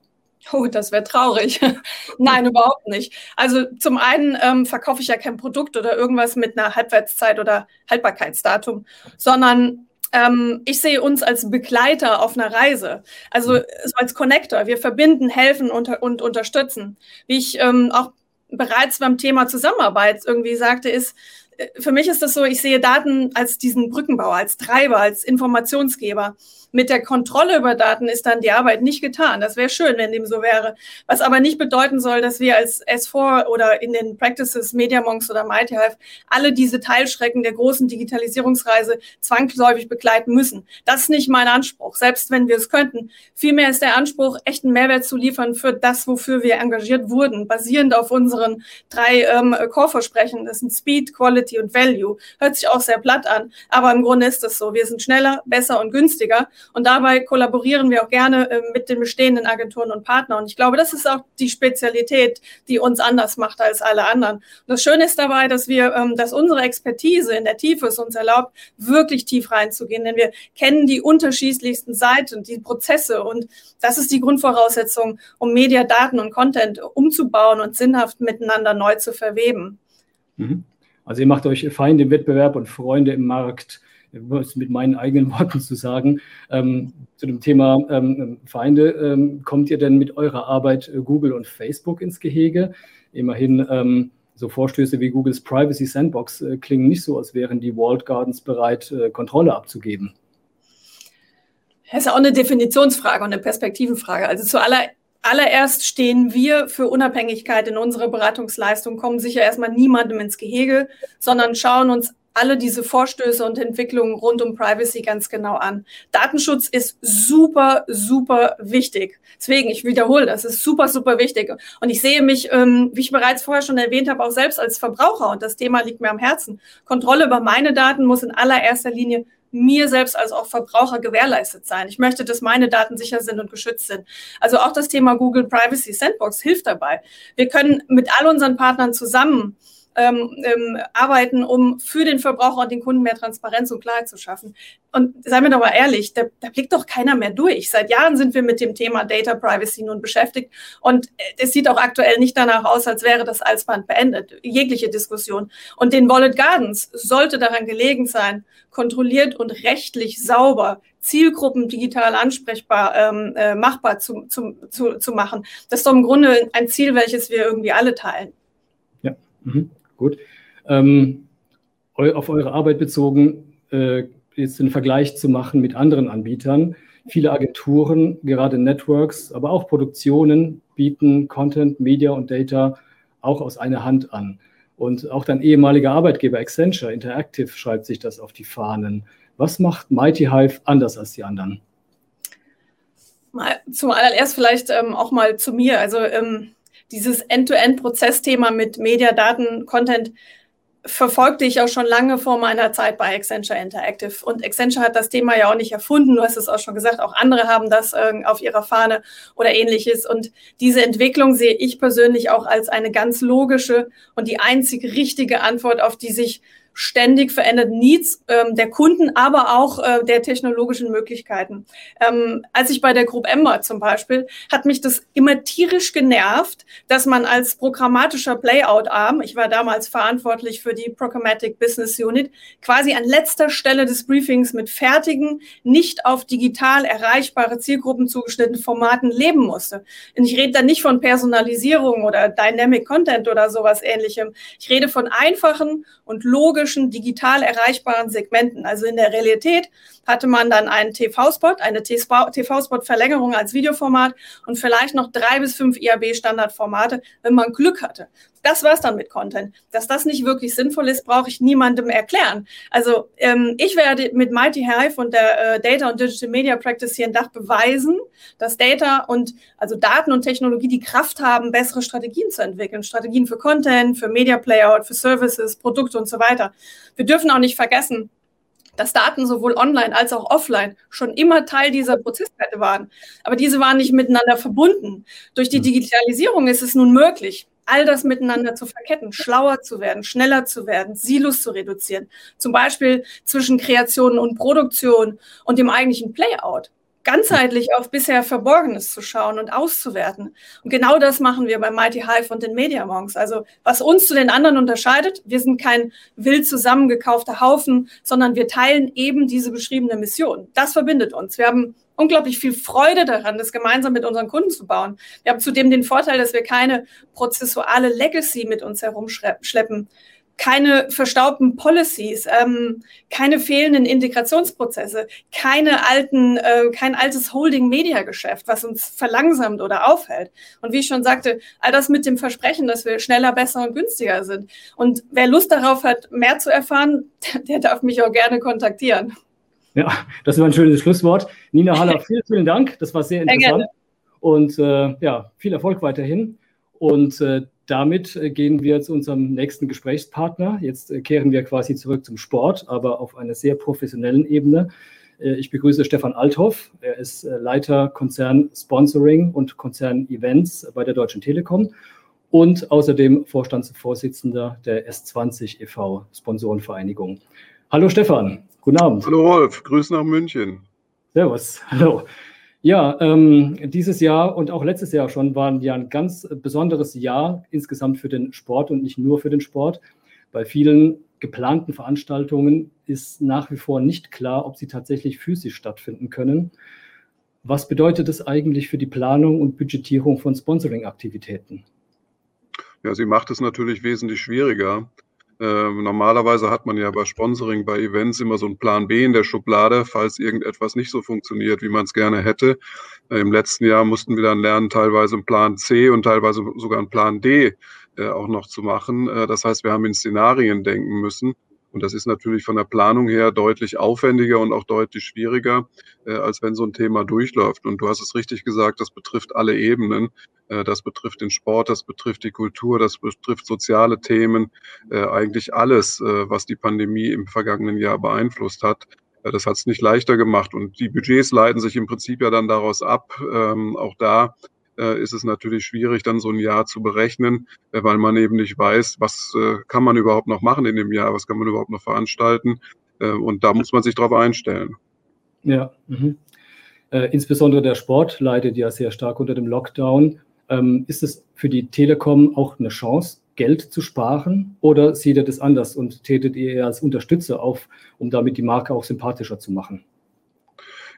Oh, das wäre traurig. (laughs) Nein, überhaupt nicht. Also zum einen ähm, verkaufe ich ja kein Produkt oder irgendwas mit einer Halbwertszeit oder Haltbarkeitsdatum, sondern ähm, ich sehe uns als Begleiter auf einer Reise, also so als Connector. Wir verbinden, helfen und, und unterstützen. Wie ich ähm, auch bereits beim Thema Zusammenarbeit irgendwie sagte, ist, äh, für mich ist das so, ich sehe Daten als diesen Brückenbauer, als Treiber, als Informationsgeber mit der Kontrolle über Daten ist dann die Arbeit nicht getan. Das wäre schön, wenn dem so wäre. Was aber nicht bedeuten soll, dass wir als S4 oder in den Practices MediaMonks oder MightyHive alle diese Teilschrecken der großen Digitalisierungsreise zwangsläufig begleiten müssen. Das ist nicht mein Anspruch, selbst wenn wir es könnten. Vielmehr ist der Anspruch, echten Mehrwert zu liefern für das, wofür wir engagiert wurden, basierend auf unseren drei ähm, Core-Versprechen. Das sind Speed, Quality und Value. Hört sich auch sehr platt an, aber im Grunde ist das so. Wir sind schneller, besser und günstiger Und dabei kollaborieren wir auch gerne äh, mit den bestehenden Agenturen und Partnern. Und ich glaube, das ist auch die Spezialität, die uns anders macht als alle anderen. Und das Schöne ist dabei, dass wir, ähm, dass unsere Expertise in der Tiefe es uns erlaubt, wirklich tief reinzugehen. Denn wir kennen die unterschiedlichsten Seiten, die Prozesse. Und das ist die Grundvoraussetzung, um Media, Daten und Content umzubauen und sinnhaft miteinander neu zu verweben. Mhm. Also ihr macht euch Feinde im Wettbewerb und Freunde im Markt, mit meinen eigenen (laughs) Worten zu sagen. Ähm, zu dem Thema ähm, Feinde, ähm, kommt ihr denn mit eurer Arbeit äh, Google und Facebook ins Gehege? Immerhin ähm, so Vorstöße wie Googles Privacy Sandbox äh, klingen nicht so, als wären die Walled Gardens bereit, äh, Kontrolle abzugeben. Das ist auch eine Definitionsfrage und eine Perspektivenfrage. Also zuallererst allererst stehen wir für Unabhängigkeit in unserer Beratungsleistung, kommen sicher erstmal niemandem ins Gehege, sondern schauen uns alle diese Vorstöße und Entwicklungen rund um Privacy ganz genau an. Datenschutz ist super, super wichtig. Deswegen, ich wiederhole, das ist super, super wichtig. Und ich sehe mich, ähm, wie ich bereits vorher schon erwähnt habe, auch selbst als Verbraucher und das Thema liegt mir am Herzen. Kontrolle über meine Daten muss in allererster Linie mir selbst als auch Verbraucher gewährleistet sein. Ich möchte, dass meine Daten sicher sind und geschützt sind. Also auch das Thema Google Privacy Sandbox hilft dabei. Wir können mit all unseren Partnern zusammen ähm, ähm, arbeiten, um für den Verbraucher und den Kunden mehr Transparenz und Klarheit zu schaffen. Und seien wir doch mal ehrlich, da, da blickt doch keiner mehr durch. Seit Jahren sind wir mit dem Thema Data Privacy nun beschäftigt und es sieht auch aktuell nicht danach aus, als wäre das Alsband beendet, jegliche Diskussion. Und den Wallet Gardens sollte daran gelegen sein, kontrolliert und rechtlich sauber Zielgruppen digital ansprechbar ähm, äh, machbar zu, zu, zu, zu machen. Das ist doch im Grunde ein Ziel, welches wir irgendwie alle teilen. Ja, mhm. Gut. Ähm, auf eure Arbeit bezogen, äh, jetzt den Vergleich zu machen mit anderen Anbietern. Viele Agenturen, gerade Networks, aber auch Produktionen bieten Content, Media und Data auch aus einer Hand an. Und auch dein ehemaliger Arbeitgeber Accenture Interactive schreibt sich das auf die Fahnen. Was macht Mighty Hive anders als die anderen? Zum allererst vielleicht ähm, auch mal zu mir. Also ähm, dieses End-to-End-Prozessthema mit Media, Daten, Content verfolgte ich auch schon lange vor meiner Zeit bei Accenture Interactive. Und Accenture hat das Thema ja auch nicht erfunden. Du hast es auch schon gesagt, auch andere haben das äh, auf ihrer Fahne oder ähnliches. Und diese Entwicklung sehe ich persönlich auch als eine ganz logische und die einzig richtige Antwort auf die sich ständig veränderten Needs ähm, der Kunden, aber auch äh, der technologischen Möglichkeiten. Ähm, als ich bei der Group Ember zum Beispiel, hat mich das immer tierisch genervt, dass man als programmatischer Playout-Arm, ich war damals verantwortlich für die Programmatic Business Unit, quasi an letzter Stelle des Briefings mit fertigen, nicht auf digital erreichbare Zielgruppen zugeschnittenen Formaten leben musste. Und ich rede da nicht von Personalisierung oder Dynamic Content oder sowas ähnlichem. Ich rede von einfachen und logischen typischen digital erreichbaren Segmenten. Also in der Realität hatte man dann einen TV-Spot, eine TV-Spot-Verlängerung als Videoformat und vielleicht noch drei bis fünf IAB-Standardformate, wenn man Glück hatte. Das war's dann mit Content. Dass das nicht wirklich sinnvoll ist, brauche ich niemandem erklären. Also ähm, ich werde mit Mighty Hive und der äh, Data und Digital Media Practice hier in Dach beweisen, dass Data und also Daten und Technologie die Kraft haben, bessere Strategien zu entwickeln. Strategien für Content, für Media Playout, für Services, Produkte und so weiter. Wir dürfen auch nicht vergessen, dass Daten sowohl online als auch offline schon immer Teil dieser Prozesskette waren. Aber diese waren nicht miteinander verbunden. Durch die hm. Digitalisierung ist es nun möglich, all das miteinander zu verketten, schlauer zu werden, schneller zu werden, Silos zu reduzieren. Zum Beispiel zwischen Kreation und Produktion und dem eigentlichen Playout ganzheitlich auf bisher Verborgenes zu schauen und auszuwerten. Und genau das machen wir bei Mighty Hive und den Media Monks. Also was uns zu den anderen unterscheidet, wir sind kein wild zusammengekaufter Haufen, sondern wir teilen eben diese beschriebene Mission. Das verbindet uns. Wir haben unglaublich viel Freude daran, das gemeinsam mit unseren Kunden zu bauen. Wir haben zudem den Vorteil, dass wir keine prozessuale Legacy mit uns herumschleppen keine verstaubten Policies, ähm, keine fehlenden Integrationsprozesse, keine alten, äh, kein altes Holding-Media-Geschäft, was uns verlangsamt oder aufhält. Und wie ich schon sagte, all das mit dem Versprechen, dass wir schneller, besser und günstiger sind. Und wer Lust darauf hat, mehr zu erfahren, (laughs) der darf mich auch gerne kontaktieren. Ja, das war ein schönes Schlusswort. Nina (laughs) Haller, vielen, vielen Dank. Das war sehr interessant. Sehr und äh, ja, viel Erfolg weiterhin. Und äh, damit äh, gehen wir zu unserem nächsten Gesprächspartner. Jetzt äh, kehren wir quasi zurück zum Sport, aber auf einer sehr professionellen Ebene. Äh, ich begrüße Stefan Althoff. Er ist Leiter Konzern Sponsoring und Konzern Events bei der Deutschen Telekom und außerdem Vorstandsvorsitzender der S20 e.V. Sponsorenvereinigung. Hallo Stefan, guten Abend. Hallo Rolf, Grüße nach München. Servus, hallo. Ja, ähm, dieses Jahr und auch letztes Jahr schon waren ja ein ganz besonderes Jahr insgesamt für den Sport und nicht nur für den Sport. Bei vielen geplanten Veranstaltungen ist nach wie vor nicht klar, ob sie tatsächlich physisch stattfinden können. Was bedeutet es eigentlich für die Planung und Budgetierung von Sponsoring-Aktivitäten? Ja, sie macht es natürlich wesentlich schwieriger. Äh, normalerweise hat man ja bei Sponsoring, bei Events immer so einen Plan B in der Schublade, falls irgendetwas nicht so funktioniert, wie man es gerne hätte. Äh, Im letzten Jahr mussten wir dann lernen, teilweise einen Plan C und teilweise sogar einen Plan D äh, auch noch zu machen. Äh, das heißt, wir haben in Szenarien denken müssen. Und das ist natürlich von der Planung her deutlich aufwendiger und auch deutlich schwieriger, äh, als wenn so ein Thema durchläuft. Und du hast es richtig gesagt, das betrifft alle Ebenen. Äh, das betrifft den Sport, das betrifft die Kultur, das betrifft soziale Themen, äh, eigentlich alles, äh, was die Pandemie im vergangenen Jahr beeinflusst hat. Äh, das hat es nicht leichter gemacht. Und die Budgets leiten sich im Prinzip ja dann daraus ab. Ähm, auch da ist es natürlich schwierig, dann so ein Jahr zu berechnen, äh, weil man eben nicht weiß, was äh, kann man überhaupt noch machen in dem Jahr, was kann man überhaupt noch veranstalten. Äh, und da muss man sich darauf einstellen. Ja, mhm. Äh, insbesondere der Sport leidet ja sehr stark unter dem Lockdown. Ähm, ist es für die Telekom auch eine Chance, Geld zu sparen oder seht ihr das anders und tätet ihr eher als Unterstützer auf, um damit die Marke auch sympathischer zu machen?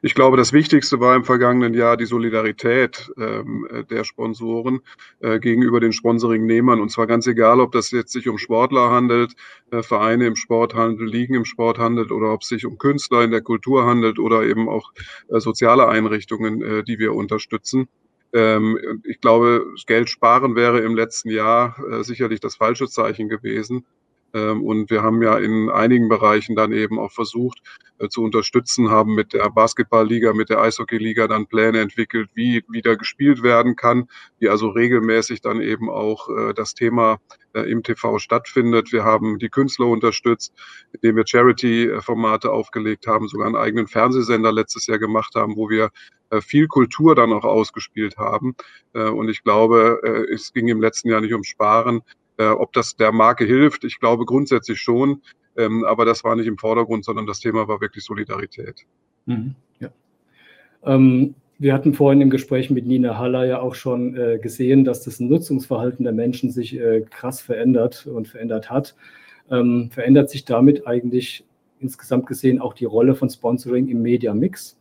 Ich glaube, das Wichtigste war im vergangenen Jahr die Solidarität ähm, der Sponsoren äh, gegenüber den Sponsoringnehmern. Und zwar ganz egal, ob das jetzt sich um Sportler handelt, äh, Vereine im Sport handelt, Ligen im Sport handelt oder ob es sich um Künstler in der Kultur handelt oder eben auch äh, soziale Einrichtungen, äh, die wir unterstützen. Ähm, ich glaube, Geld sparen wäre im letzten Jahr äh, sicherlich das falsche Zeichen gewesen. Ähm, und wir haben ja in einigen Bereichen dann eben auch versucht äh, zu unterstützen, haben mit der Basketballliga, mit der Eishockeyliga dann Pläne entwickelt, wie wieder gespielt werden kann, wie also regelmäßig dann eben auch äh, das Thema äh, im TV stattfindet. Wir haben die Künstler unterstützt, indem wir Charity-Formate aufgelegt haben, sogar einen eigenen Fernsehsender letztes Jahr gemacht haben, wo wir viel Kultur dann auch ausgespielt haben. Und ich glaube, es ging im letzten Jahr nicht um Sparen, äh, ob das der Marke hilft, ich glaube grundsätzlich schon, ähm, aber das war nicht im Vordergrund, sondern das Thema war wirklich Solidarität. Mhm, ja. ähm, wir hatten vorhin im Gespräch mit Nina Haller ja auch schon äh, gesehen, dass das Nutzungsverhalten der Menschen sich äh, krass verändert und verändert hat. Ähm, verändert sich damit eigentlich insgesamt gesehen auch die Rolle von Sponsoring im Media Mix?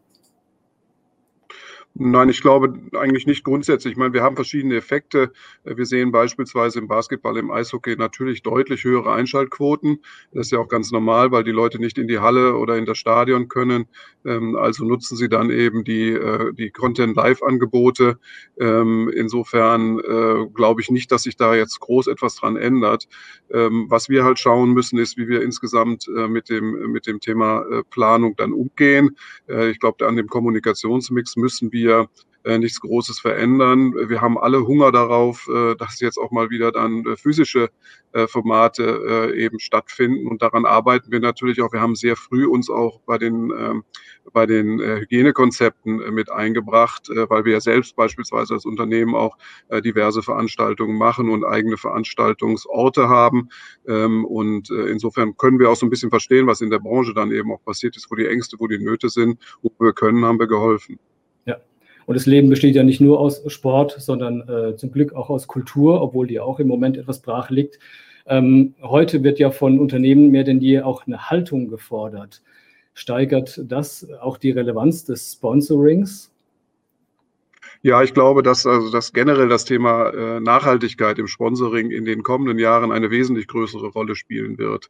Nein, ich glaube eigentlich nicht grundsätzlich. Ich meine, wir haben verschiedene Effekte. Wir sehen beispielsweise im Basketball, im Eishockey natürlich deutlich höhere Einschaltquoten. Das ist ja auch ganz normal, weil die Leute nicht in die Halle oder in das Stadion können. Ähm, also nutzen sie dann eben die, äh, die Content-Live-Angebote. Ähm, insofern äh, glaube ich nicht, dass sich da jetzt groß etwas dran ändert. Ähm, was wir halt schauen müssen, ist, wie wir insgesamt äh, mit dem, mit dem Thema Planung dann umgehen. Ich glaube, an dem Kommunikationsmix müssen wir wir äh, nichts Großes verändern. Wir haben alle Hunger darauf, äh, dass jetzt auch mal wieder dann äh, physische Formate eben stattfinden. Und daran arbeiten wir natürlich auch. Wir haben sehr früh uns auch bei den, ähm, bei den Hygienekonzepten mit eingebracht, weil wir ja selbst beispielsweise als Unternehmen auch diverse Veranstaltungen machen und eigene Veranstaltungsorte haben. Ähm, und insofern können wir auch so ein bisschen verstehen, was in der Branche dann eben auch passiert ist, wo die Ängste, wo die Nöte sind. Wo wir können, haben wir geholfen. Und das Leben besteht ja nicht nur aus Sport, sondern äh, zum Glück auch aus Kultur, obwohl die auch im Moment etwas brach liegt. Ähm, heute wird ja von Unternehmen mehr denn je auch eine Haltung gefordert. Steigert das auch die Relevanz des Sponsorings? Ja, ich glaube, dass also dass generell das Thema äh, Nachhaltigkeit im Sponsoring in den kommenden Jahren eine wesentlich größere Rolle spielen wird.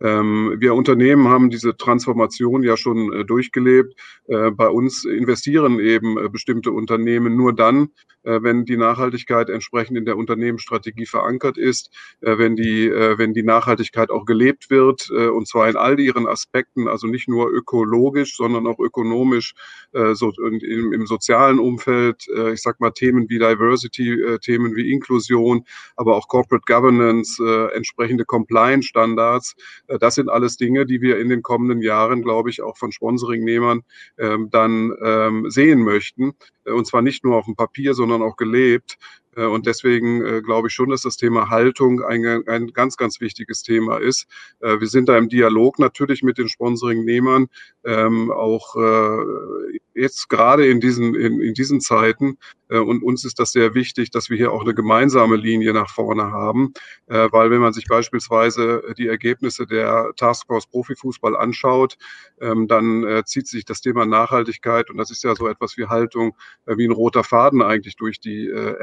Ähm, wir Unternehmen haben diese Transformation ja schon äh, durchgelebt. Äh, bei uns investieren eben äh, bestimmte Unternehmen nur dann, wenn die Nachhaltigkeit entsprechend in der Unternehmensstrategie verankert ist, äh, wenn die wenn die Nachhaltigkeit auch gelebt wird und zwar in all ihren Aspekten, also nicht nur ökologisch, sondern auch ökonomisch, so im, im sozialen Umfeld äh, ich sag mal, Themen wie Diversity, äh, Themen wie Inklusion, aber auch Corporate Governance, äh, entsprechende Compliance-Standards. Äh, das sind alles Dinge, die wir in den kommenden Jahren, glaube ich, auch von Sponsoringnehmern ähm, dann ähm, sehen möchten. Und zwar nicht nur auf dem Papier, sondern auch gelebt. Äh, und deswegen äh, glaube ich schon, dass das Thema Haltung ein, ein ganz, ganz wichtiges Thema ist. Äh, wir sind da im Dialog natürlich mit den Sponsoringnehmern, ähm, auch jetzt gerade in diesen, in, in diesen Zeiten. Und uns ist das sehr wichtig, dass wir hier auch eine gemeinsame Linie nach vorne haben, weil wenn man sich beispielsweise die Ergebnisse der Taskforce Profifußball anschaut, ähm, dann zieht sich das Thema Nachhaltigkeit und das ist ja so etwas wie Haltung, wie ein roter Faden eigentlich durch die äh,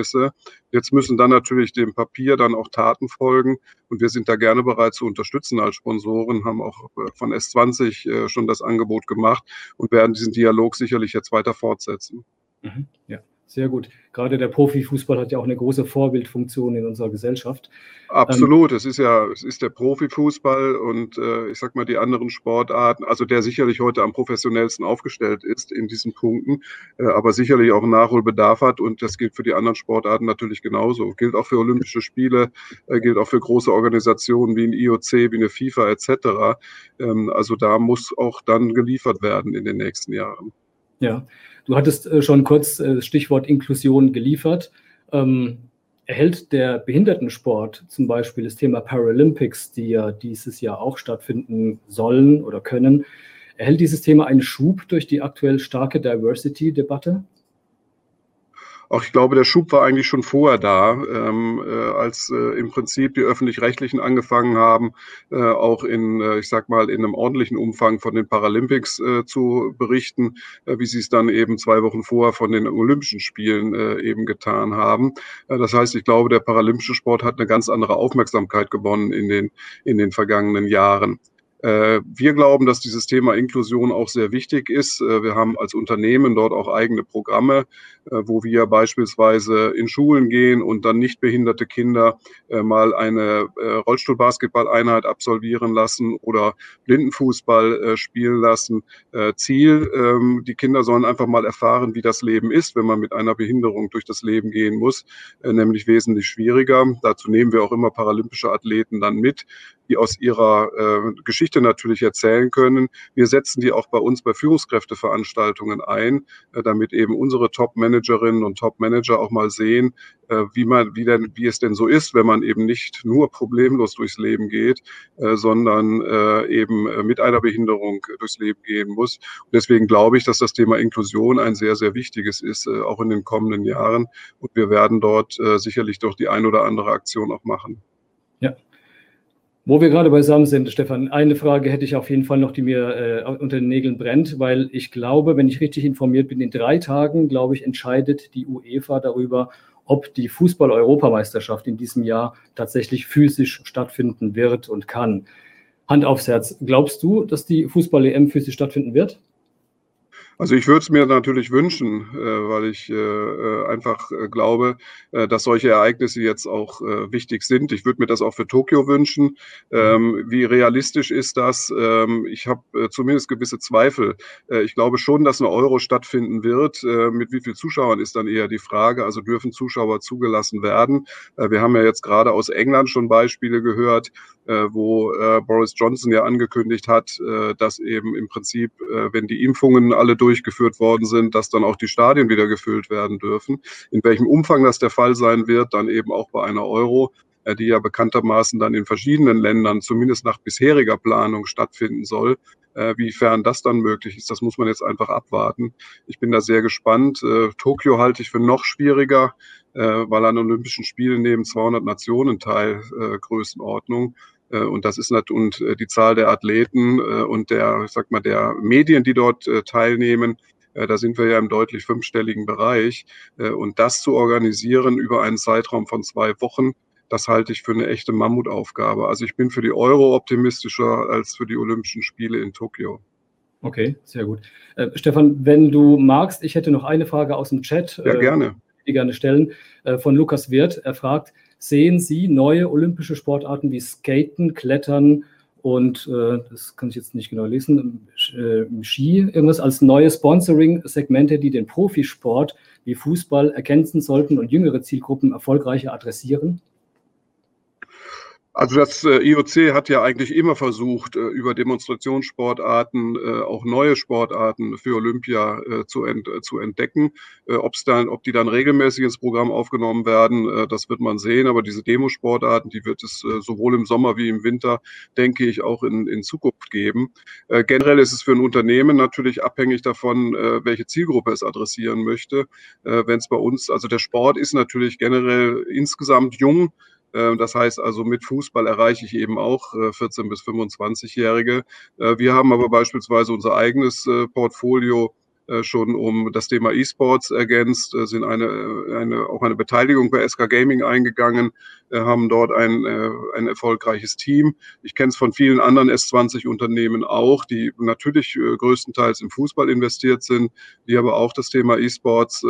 Ergebnisse. Jetzt müssen dann natürlich dem Papier dann auch Taten folgen und wir sind da gerne bereit zu unterstützen als Sponsoren, haben auch äh, von S20 äh, schon das Angebot gemacht und werden diesen Dialog sicherlich jetzt weiter fortsetzen. Mhm. Ja. Sehr gut. Gerade der Profifußball hat ja auch eine große Vorbildfunktion in unserer Gesellschaft. Absolut. Es ist ja, es ist der Profifußball und äh, ich sag mal die anderen Sportarten, also der sicherlich heute am professionellsten aufgestellt ist in diesen Punkten, äh, aber sicherlich auch Nachholbedarf hat und das gilt für die anderen Sportarten natürlich genauso. Gilt auch für Olympische Spiele, äh, gilt auch für große Organisationen wie ein IOC, wie eine FIFA etc. Ähm, also da muss auch dann geliefert werden in den nächsten Jahren. Ja, du hattest äh, schon kurz äh, das Stichwort Inklusion geliefert. Ähm, erhält der Behindertensport zum Beispiel das Thema Paralympics, die ja dieses Jahr auch stattfinden sollen oder können, erhält dieses Thema einen Schub durch die aktuell starke Diversity-Debatte? Auch ich glaube, der Schub war eigentlich schon vorher da, ähm, äh, als äh, im Prinzip die öffentlich-rechtlichen angefangen haben, äh, auch in, äh, ich sag mal, in einem ordentlichen Umfang von den Paralympics äh, zu berichten, äh, wie sie es dann eben zwei Wochen vorher von den Olympischen Spielen äh, eben getan haben. Äh, das heißt, ich glaube, der paralympische Sport hat eine ganz andere Aufmerksamkeit gewonnen in den, in den vergangenen Jahren. Äh, wir glauben, dass dieses Thema Inklusion auch sehr wichtig ist. Äh, wir haben als Unternehmen dort auch eigene Programme, äh, wo wir beispielsweise in Schulen gehen und dann nicht behinderte Kinder mal eine Rollstuhlbasketball-Einheit absolvieren lassen oder Blindenfußball spielen lassen. Ziel, ähm, die Kinder sollen einfach mal erfahren, wie das Leben ist, wenn man mit einer Behinderung durch das Leben gehen muss, nämlich wesentlich schwieriger. Dazu nehmen wir auch immer paralympische Athleten dann mit, die aus ihrer äh, Geschichte natürlich erzählen können. Wir setzen die auch bei uns bei Führungskräfteveranstaltungen ein, äh, damit eben unsere Top-Managerinnen und Top-Manager auch mal sehen, äh, wie man, wie denn, wie es denn so ist, wenn man eben nicht nur problemlos durchs Leben geht, äh, sondern äh, eben äh, mit einer Behinderung durchs Leben gehen muss. Und deswegen glaube ich, dass das Thema Inklusion ein sehr, sehr wichtiges ist, auch in den kommenden Jahren. Und wir werden dort sicherlich doch die ein oder andere Aktion auch machen. Ja, wo wir gerade beisammen sind, Stefan, eine Frage hätte ich auf jeden Fall noch, die mir äh, unter den Nägeln brennt, weil ich glaube, wenn ich richtig informiert bin, in drei Tagen, glaube ich, entscheidet die UEFA darüber, ob die Fußball-Europameisterschaft in diesem Jahr tatsächlich physisch stattfinden wird und kann. Hand aufs Herz. Glaubst du, dass die Fußball-EM physisch stattfinden wird? Also ich würde es mir natürlich wünschen, äh, weil ich äh, äh einfach glaube, dass solche Ereignisse jetzt auch wichtig sind. Ich würde mir das auch für Tokio wünschen. Ähm, wie realistisch ist das? Ähm, ich habe zumindest gewisse Zweifel. ich glaube schon, dass eine Euro stattfinden wird. mit wie vielen Zuschauern ist dann eher die Frage. Also dürfen Zuschauer zugelassen werden? wir haben ja jetzt gerade aus England schon Beispiele gehört, wo Boris Johnson ja angekündigt hat, dass eben im Prinzip, wenn die Impfungen alle durch durchgeführt worden sind, dass dann auch die Stadien wieder gefüllt werden dürfen. In welchem Umfang das der Fall sein wird, dann eben auch bei einer Euro, äh, die ja bekanntermaßen dann in verschiedenen Ländern zumindest nach bisheriger Planung stattfinden soll. Äh, wiefern das dann möglich ist, das muss man jetzt einfach abwarten. Ich bin da sehr gespannt. Äh, Tokio halte ich für noch schwieriger, weil an Olympischen Spielen nehmen 200 Nationen teil, Größenordnung. Äh, und das ist und äh, die Zahl der Athleten äh, und der, ich sag mal, der Medien, die dort teilnehmen, da sind wir ja im deutlich fünfstelligen Bereich. Und das zu organisieren über einen Zeitraum von zwei Wochen, das halte ich für eine echte Mammutaufgabe. Also ich bin für die Euro optimistischer als für die Olympischen Spiele in Tokio. Okay, sehr gut. Äh, Stefan, wenn du magst, ich hätte noch eine Frage aus dem Chat. Ja, gerne. Die gerne stellen. Äh, von Lukas Wirth. Er fragt, sehen Sie neue olympische Sportarten wie Skaten, Klettern und, äh, das kann ich jetzt nicht genau lesen, äh, Ski irgendwas als neue Sponsoring-Segmente, die den Profisport wie Fußball ergänzen sollten und jüngere Zielgruppen erfolgreicher adressieren? Also das äh, IOC hat ja eigentlich immer versucht, äh, über Demonstrationssportarten äh, auch neue Sportarten für Olympia zu, ent zu entdecken. Ob's dann, ob die dann regelmäßig ins Programm aufgenommen werden, das wird man sehen. Aber diese Demosportarten, die wird es sowohl im Sommer wie im Winter, denke ich, auch in, in Zukunft geben. Generell ist es für ein Unternehmen natürlich abhängig davon, welche Zielgruppe es adressieren möchte. Wenn es bei uns, also der Sport ist natürlich generell insgesamt jung. Ähm, das heißt also, mit Fußball erreiche ich eben auch 14- äh, bis 25-Jährige. Äh, wir haben aber beispielsweise unser eigenes äh, Portfolio schon um das Thema E-Sports ergänzt, sind eine, eine, auch eine Beteiligung bei SK Gaming eingegangen, haben dort ein, ein erfolgreiches Team. Ich kenne es von vielen anderen S20-Unternehmen auch, die natürlich größtenteils im Fußball investiert sind, die aber auch das Thema E-Sports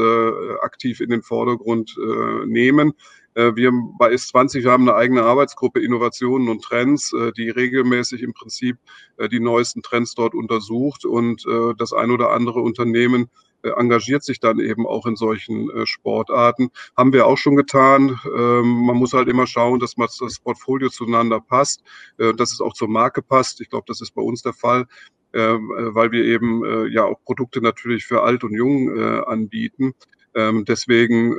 aktiv in den Vordergrund nehmen. Äh, wir bei S20 haben eine eigene Arbeitsgruppe Innovationen und Trends, äh, die regelmäßig im Prinzip äh, die neuesten Trends dort untersucht und das ein oder andere Unternehmen engagiert sich dann eben auch in solchen Sportarten. Haben wir auch schon getan. Ähm, man muss halt immer schauen, dass das Portfolio zueinander passt, dass es auch zur Marke passt. Ich glaube, das ist bei uns der Fall, weil wir eben ja auch Produkte natürlich für alt und jung anbieten. Ähm, deswegen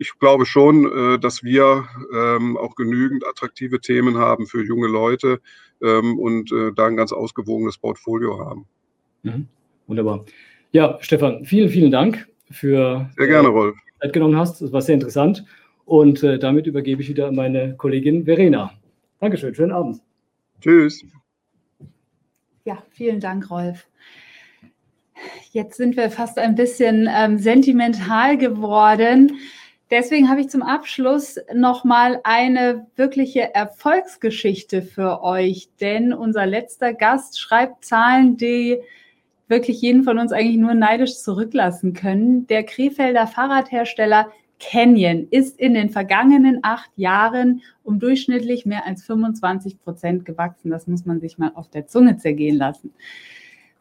ich glaube schon, äh, dass wir ähm, auch genügend attraktive Themen haben für junge Leute ähm, und äh, da ein ganz ausgewogenes Portfolio haben. Mhm. Wunderbar. Ja, Stefan, vielen, vielen Dank für sehr gerne, äh, Rolf. Zeit genommen hast. Das war sehr interessant. Und äh, damit übergebe ich wieder an meine Kollegin Verena. Dankeschön, schönen Abend. Tschüss. Ja, vielen Dank, Rolf. Jetzt sind wir fast ein bisschen ähm, sentimental geworden. Deswegen habe ich zum Abschluss nochmal eine wirkliche Erfolgsgeschichte für euch, denn unser letzter Gast schreibt Zahlen, die wirklich jeden von uns eigentlich nur neidisch zurücklassen können. Der Krefelder Fahrradhersteller Canyon ist in den vergangenen acht Jahren um durchschnittlich mehr als 25 Prozent gewachsen. Das muss man sich mal auf der Zunge zergehen lassen.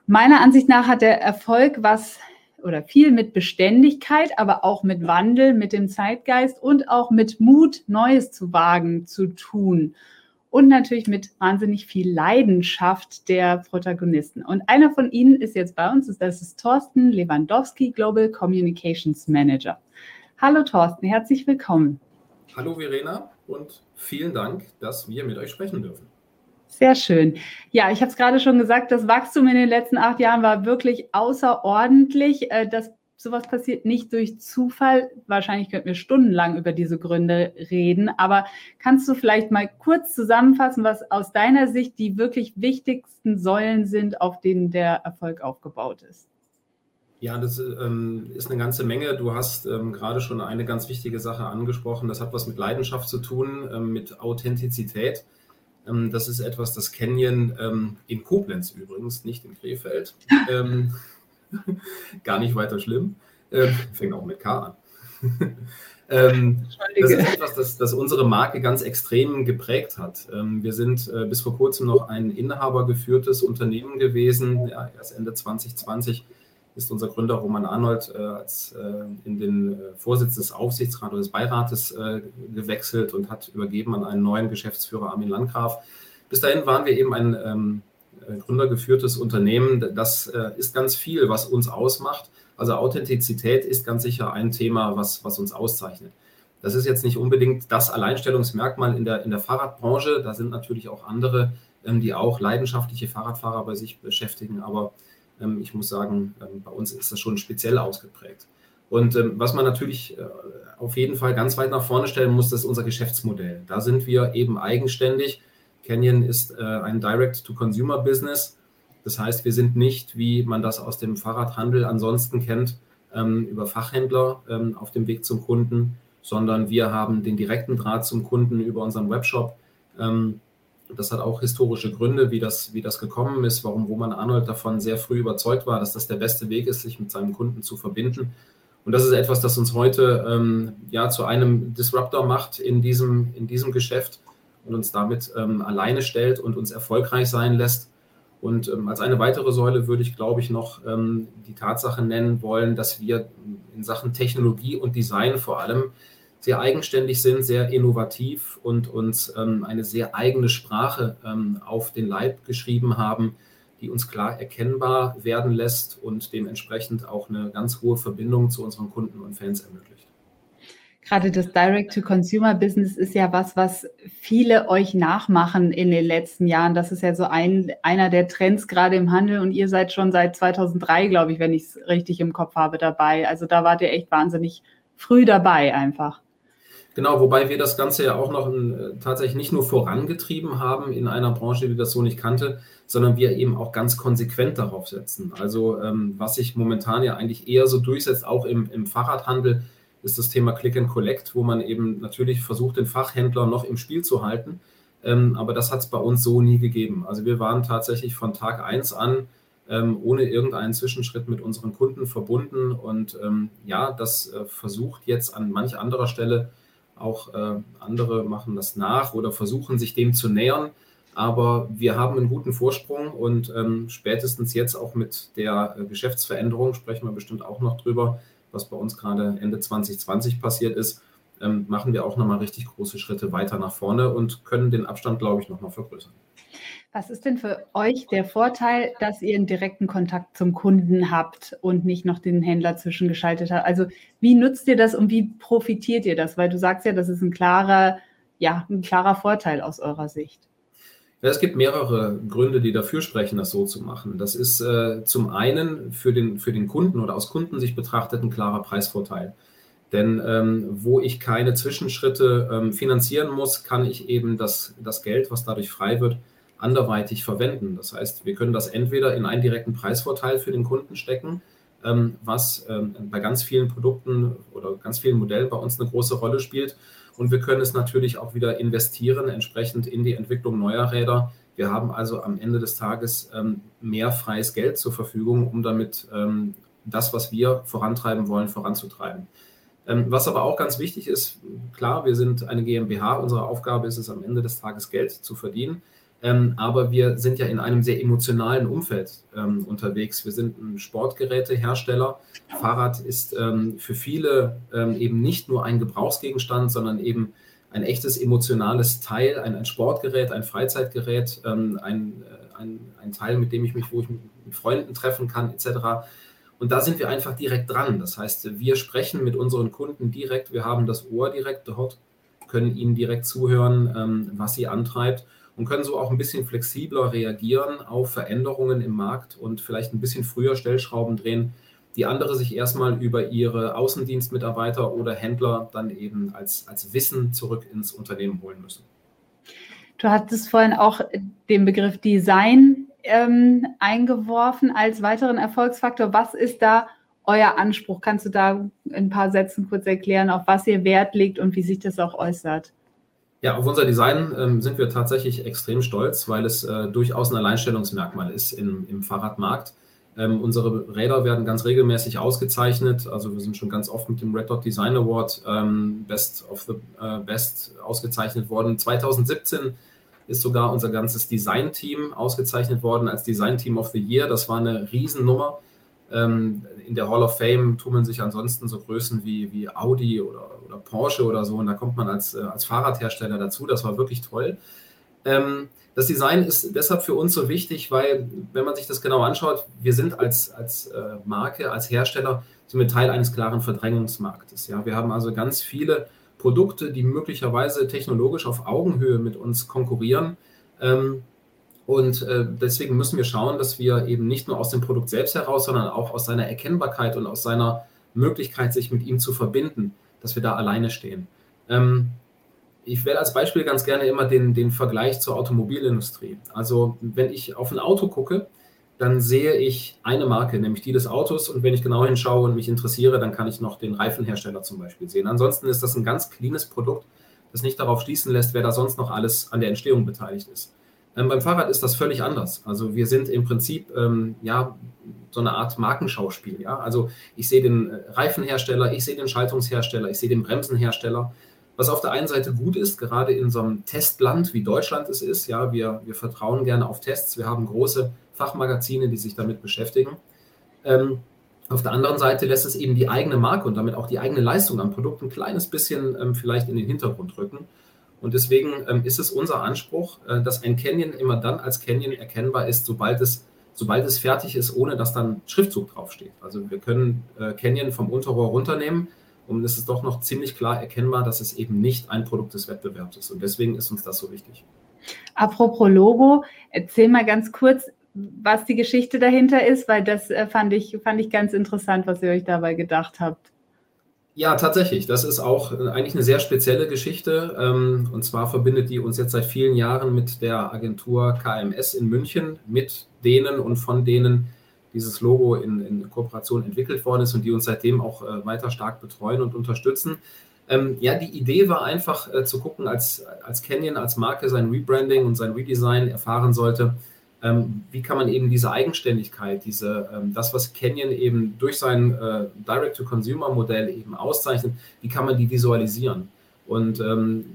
Meiner Ansicht nach hat der Erfolg was oder viel mit Beständigkeit, aber auch mit Wandel, mit dem Zeitgeist und auch mit Mut, Neues zu wagen, zu tun. Und natürlich mit wahnsinnig viel Leidenschaft der Protagonisten. Und einer von ihnen ist jetzt bei uns, das ist Thorsten Lewandowski, Global Communications Manager. Hallo Thorsten, herzlich willkommen. Hallo Verena und vielen Dank, dass wir mit euch sprechen dürfen. Sehr schön. Ja, ich habe es gerade schon gesagt, das Wachstum in den letzten acht Jahren war wirklich außerordentlich. Äh, das sowas passiert nicht durch Zufall. Wahrscheinlich könnten wir stundenlang über diese Gründe reden. Aber kannst du vielleicht mal kurz zusammenfassen, was aus deiner Sicht die wirklich wichtigsten Säulen sind, auf denen der Erfolg aufgebaut ist? Ja, das ähm, ist eine ganze Menge. Du hast ähm, gerade schon eine ganz wichtige Sache angesprochen. Das hat was mit Leidenschaft zu tun, ähm, mit Authentizität. Ähm, das ist etwas, das Canyon ähm, in Koblenz übrigens, nicht in Krefeld. (laughs) Ähm, (laughs) gar nicht weiter schlimm. fängt auch mit K an. (laughs) das ist etwas, das, das, unsere Marke ganz extrem geprägt hat. wir sind äh, bis vor kurzem noch ein inhabergeführtes Unternehmen gewesen. Ja, erst Ende 2020 ist unser Gründer Roman Arnold äh, als, äh, in den äh, Vorsitz des Aufsichtsrats oder des Beirates äh, gewechselt und hat übergeben an einen neuen Geschäftsführer Armin Landgraf. Bis dahin waren wir eben ein ähm, äh, gründergeführtes Unternehmen. Das äh, ist ganz viel, was uns ausmacht. Also Authentizität ist ganz sicher ein Thema, was, was uns auszeichnet. Das ist jetzt nicht unbedingt das Alleinstellungsmerkmal in der, in der Fahrradbranche. Da sind natürlich auch andere, ähm, die auch leidenschaftliche Fahrradfahrer bei sich beschäftigen. Aber ich muss sagen, ähm, bei uns ist das schon speziell ausgeprägt. Und ähm, was man natürlich äh, auf jeden Fall ganz weit nach vorne stellen muss, das ist unser Geschäftsmodell. Da sind wir eben eigenständig. Canyon ist äh, ein Direct-to-Consumer-Business. Das heißt, wir sind nicht, wie man das aus dem Fahrradhandel ansonsten kennt, über Fachhändler auf dem Weg zum Kunden, sondern wir haben den direkten Draht zum Kunden über unseren Webshop. Das hat auch historische Gründe, wie das, wie das gekommen ist, warum Roman Arnold davon sehr früh überzeugt war, dass das der beste Weg ist, sich mit seinem Kunden zu verbinden. Und das ist etwas, das uns heute ähm, ja zu einem Disruptor macht in diesem, in diesem Geschäft und uns damit ähm, alleine stellt und uns erfolgreich sein lässt. Und ähm, als eine weitere Säule würde ich, glaube ich, noch ähm, die Tatsache nennen wollen, dass wir in Sachen Technologie und Design vor allem sehr eigenständig sind, sehr innovativ und uns ähm, eine sehr eigene Sprache ähm, auf den Leib geschrieben haben, die uns klar erkennbar werden lässt und dementsprechend auch eine ganz hohe Verbindung zu unseren Kunden und Fans ermöglicht. Gerade das Direct-to-Consumer-Business ist ja was, was viele euch nachmachen in den letzten Jahren. Das ist ja so ein, einer der Trends gerade im Handel und ihr seid schon seit 2003, glaube ich, wenn ich es richtig im Kopf habe, dabei. Also da wart ihr echt wahnsinnig früh dabei einfach. Genau, wobei wir das Ganze ja auch noch äh, tatsächlich nicht nur vorangetrieben haben in einer Branche, die das so nicht kannte, sondern wir eben auch ganz konsequent darauf setzen. Also ähm, was sich momentan ja eigentlich eher so durchsetzt, auch im, im Fahrradhandel, ist das Thema Click and Collect, wo man eben natürlich versucht, den Fachhändler noch im Spiel zu halten. Ähm, aber das hat es bei uns so nie gegeben. Also wir waren tatsächlich von Tag 1 an ähm, ohne irgendeinen Zwischenschritt mit unseren Kunden verbunden. Und ähm, ja, das äh, versucht jetzt an manch anderer Stelle auch äh, andere machen das nach oder versuchen sich dem zu nähern. Aber wir haben einen guten Vorsprung und ähm, spätestens jetzt auch mit der äh, Geschäftsveränderung sprechen wir bestimmt auch noch drüber, was bei uns gerade Ende 2020 passiert ist, ähm, machen wir auch nochmal richtig große Schritte weiter nach vorne und können den Abstand, glaube ich, nochmal vergrößern. Was ist denn für euch der Vorteil, dass ihr einen direkten Kontakt zum Kunden habt und nicht noch den Händler zwischengeschaltet habt? Also wie nutzt ihr das und wie profitiert ihr das? Weil du sagst ja, das ist ein klarer, ja, ein klarer Vorteil aus eurer Sicht. Ja, es gibt mehrere Gründe, die dafür sprechen, das so zu machen. Das ist äh, zum einen für den, für den Kunden oder aus Kundensicht betrachtet ein klarer Preisvorteil. Denn ähm, wo ich keine Zwischenschritte ähm, finanzieren muss, kann ich eben das, das Geld, was dadurch frei wird, anderweitig verwenden. Das heißt, wir können das entweder in einen direkten Preisvorteil für den Kunden stecken, ähm, was ähm, bei ganz vielen Produkten oder ganz vielen Modellen bei uns eine große Rolle spielt. Und wir können es natürlich auch wieder investieren, entsprechend in die Entwicklung neuer Räder. Wir haben also am Ende des Tages ähm, mehr freies Geld zur Verfügung, um damit das, was wir vorantreiben wollen, voranzutreiben. Was aber auch ganz wichtig ist, klar, wir sind eine GmbH, unsere Aufgabe ist es am Ende des Tages Geld zu verdienen. Ähm, aber wir sind ja in einem sehr emotionalen Umfeld ähm, unterwegs. Wir sind ein Sportgerätehersteller. Fahrrad ist ähm, für viele ähm, eben nicht nur ein Gebrauchsgegenstand, sondern eben ein echtes emotionales Teil, ein, ein Sportgerät, ein Freizeitgerät, ähm, ein, äh, ein, ein, Teil, mit dem ich mich, wo ich mit, mit Freunden treffen kann, etc. Und da sind wir einfach direkt dran. Das heißt, wir sprechen mit unseren Kunden direkt, wir haben das Ohr direkt dort, können ihnen direkt zuhören, ähm, was sie antreibt und können so auch ein bisschen flexibler reagieren auf Veränderungen im Markt und vielleicht ein bisschen früher Stellschrauben drehen, die andere sich erstmal über ihre Außendienstmitarbeiter oder Händler dann eben als, als Wissen zurück ins Unternehmen holen müssen. Du hattest vorhin auch den Begriff Design ähm, eingeworfen als weiteren Erfolgsfaktor. Was ist da euer Anspruch? Kannst du da in ein paar Sätzen kurz erklären, auf was ihr Wert legt und wie sich das auch äußert? Ja, auf unser Design ähm, sind wir tatsächlich extrem stolz, weil es äh, durchaus ein Alleinstellungsmerkmal ist im, im Fahrradmarkt. Ähm, unsere Räder werden ganz regelmäßig ausgezeichnet. Also wir sind schon ganz oft mit dem Red Dot Design Award ähm, Best of the äh, Best ausgezeichnet worden. 2017 ist sogar unser ganzes Design-Team ausgezeichnet worden als Design Team of the Year. Das war eine Riesennummer. Ähm, in der Hall of Fame tummeln sich ansonsten so Größen wie, wie Audi oder, oder Porsche oder so. Und da kommt man als, äh, als Fahrradhersteller dazu. Das war wirklich toll. Ähm, das Design ist deshalb für uns so wichtig, weil, wenn man sich das genau anschaut, wir sind als, als äh, Marke, als Hersteller sind wir Teil eines klaren Verdrängungsmarktes. Ja? Wir haben also ganz viele Produkte, die möglicherweise technologisch auf Augenhöhe mit uns konkurrieren. Ähm, und äh, deswegen müssen wir schauen, dass wir eben nicht nur aus dem Produkt selbst heraus, sondern auch aus seiner Erkennbarkeit und aus seiner Möglichkeit, sich mit ihm zu verbinden, dass wir da alleine stehen. Ähm, ich wähle als Beispiel ganz gerne immer den, den Vergleich zur Automobilindustrie. Also wenn ich auf ein Auto gucke, dann sehe ich eine Marke, nämlich die des Autos. Und wenn ich genau hinschaue und mich interessiere, dann kann ich noch den Reifenhersteller zum Beispiel sehen. Ansonsten ist das ein ganz cleanes Produkt, das nicht darauf schließen lässt, wer da sonst noch alles an der Entstehung beteiligt ist. Ähm, beim Fahrrad ist das völlig anders. Also wir sind im Prinzip ähm, ja so eine Art Markenschauspiel. Ja? Also ich sehe den äh, Reifenhersteller, ich sehe den Schaltungshersteller, ich sehe den Bremsenhersteller. Was auf der einen Seite gut ist, gerade in so einem Testland wie Deutschland es ist, ja, wir, wir vertrauen gerne auf Tests. Wir haben große Fachmagazine, die sich damit beschäftigen. Ähm, auf der anderen Seite lässt es eben die eigene Marke und damit auch die eigene Leistung am Produkt ein kleines bisschen ähm, vielleicht in den Hintergrund rücken. Und deswegen ähm, ist es unser Anspruch, äh, dass ein Canyon immer dann als Canyon erkennbar ist, sobald es, sobald es fertig ist, ohne dass dann Schriftzug draufsteht. Also wir können äh, Canyon vom Unterrohr runternehmen und es ist doch noch ziemlich klar erkennbar, dass es eben nicht ein Produkt des Wettbewerbs ist. Und deswegen ist uns das so wichtig. Apropos Logo, erzähl mal ganz kurz, was die Geschichte dahinter ist, weil das äh, fand, ich, fand ich ganz interessant, was ihr euch dabei gedacht habt. Ja, tatsächlich. Das ist auch äh, eigentlich eine sehr spezielle Geschichte. Ähm, und zwar verbindet die uns jetzt seit vielen Jahren mit der Agentur KMS in München, mit denen und von denen dieses Logo in, in Kooperation entwickelt worden ist und die uns seitdem auch äh, weiter stark betreuen und unterstützen. Ähm, ja, die Idee war einfach äh, zu gucken, als, als Canyon, als Marke sein Rebranding und sein Redesign erfahren sollte, ähm, wie kann man eben diese Eigenständigkeit, diese, ähm, das, was Canyon eben durch sein äh, Direct-to-Consumer-Modell eben auszeichnet, wie kann man die visualisieren? Und ähm,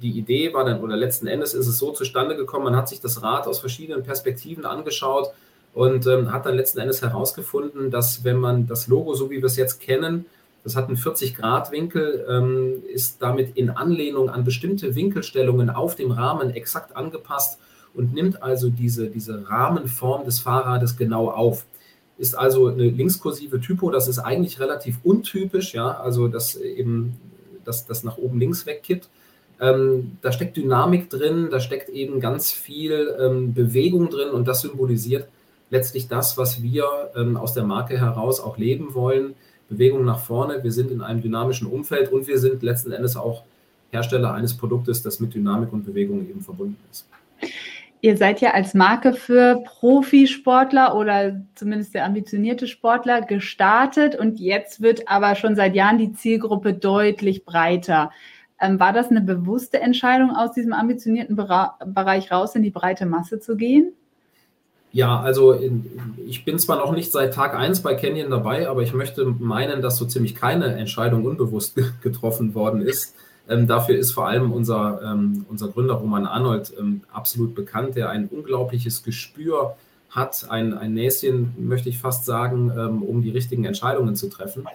die Idee war dann, oder letzten Endes ist es so zustande gekommen, man hat sich das Rad aus verschiedenen Perspektiven angeschaut und ähm, hat dann letzten Endes herausgefunden, dass wenn man das Logo, so wie wir es jetzt kennen, das hat einen 40-Grad-Winkel, ähm, ist damit in Anlehnung an bestimmte Winkelstellungen auf dem Rahmen exakt angepasst und nimmt also diese, diese Rahmenform des Fahrrades genau auf. Ist also eine linkskursive Typo, das ist eigentlich relativ untypisch, ja, also dass eben das, das nach oben links wegkippt. Ähm, da steckt Dynamik drin, da steckt eben ganz viel ähm, Bewegung drin und das symbolisiert letztlich das, was wir ähm, aus der Marke heraus auch leben wollen. Bewegung nach vorne, wir sind in einem dynamischen Umfeld und wir sind letzten Endes auch Hersteller eines Produktes, das mit Dynamik und Bewegung eben verbunden ist. Ihr seid ja als Marke für Profisportler oder zumindest der ambitionierte Sportler gestartet und jetzt wird aber schon seit Jahren die Zielgruppe deutlich breiter. Ähm, war das eine bewusste Entscheidung, aus diesem ambitionierten Bera Bereich raus in die breite Masse zu gehen? Ja, also in, ich bin zwar noch nicht seit Tag 1 bei Canyon dabei, aber ich möchte meinen, dass so ziemlich keine Entscheidung unbewusst (laughs) getroffen worden ist. Ähm, dafür ist vor allem unser, ähm, unser Gründer Roman Arnold ähm, absolut bekannt, der ein unglaubliches Gespür hat, ein, ein Näschen, möchte ich fast sagen, ähm, um die richtigen Entscheidungen zu treffen.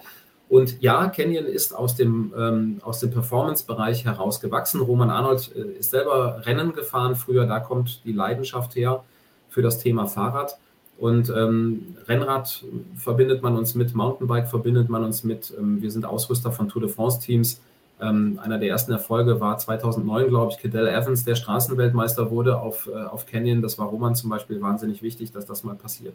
Und ja, Canyon ist aus dem, ähm, aus dem Performance-Bereich herausgewachsen. Roman Arnold äh, ist selber Rennen gefahren früher, da kommt die Leidenschaft her für das Thema Fahrrad. Und ähm, Rennrad verbindet man uns mit, Mountainbike verbindet man uns mit. Ähm, wir sind Ausrüster von Tour de France-Teams. Ähm, einer der ersten Erfolge war 2009, glaube ich, Cadell Evans, der Straßenweltmeister wurde auf, äh, auf Canyon. Das war Roman zum Beispiel wahnsinnig wichtig, dass das mal passiert.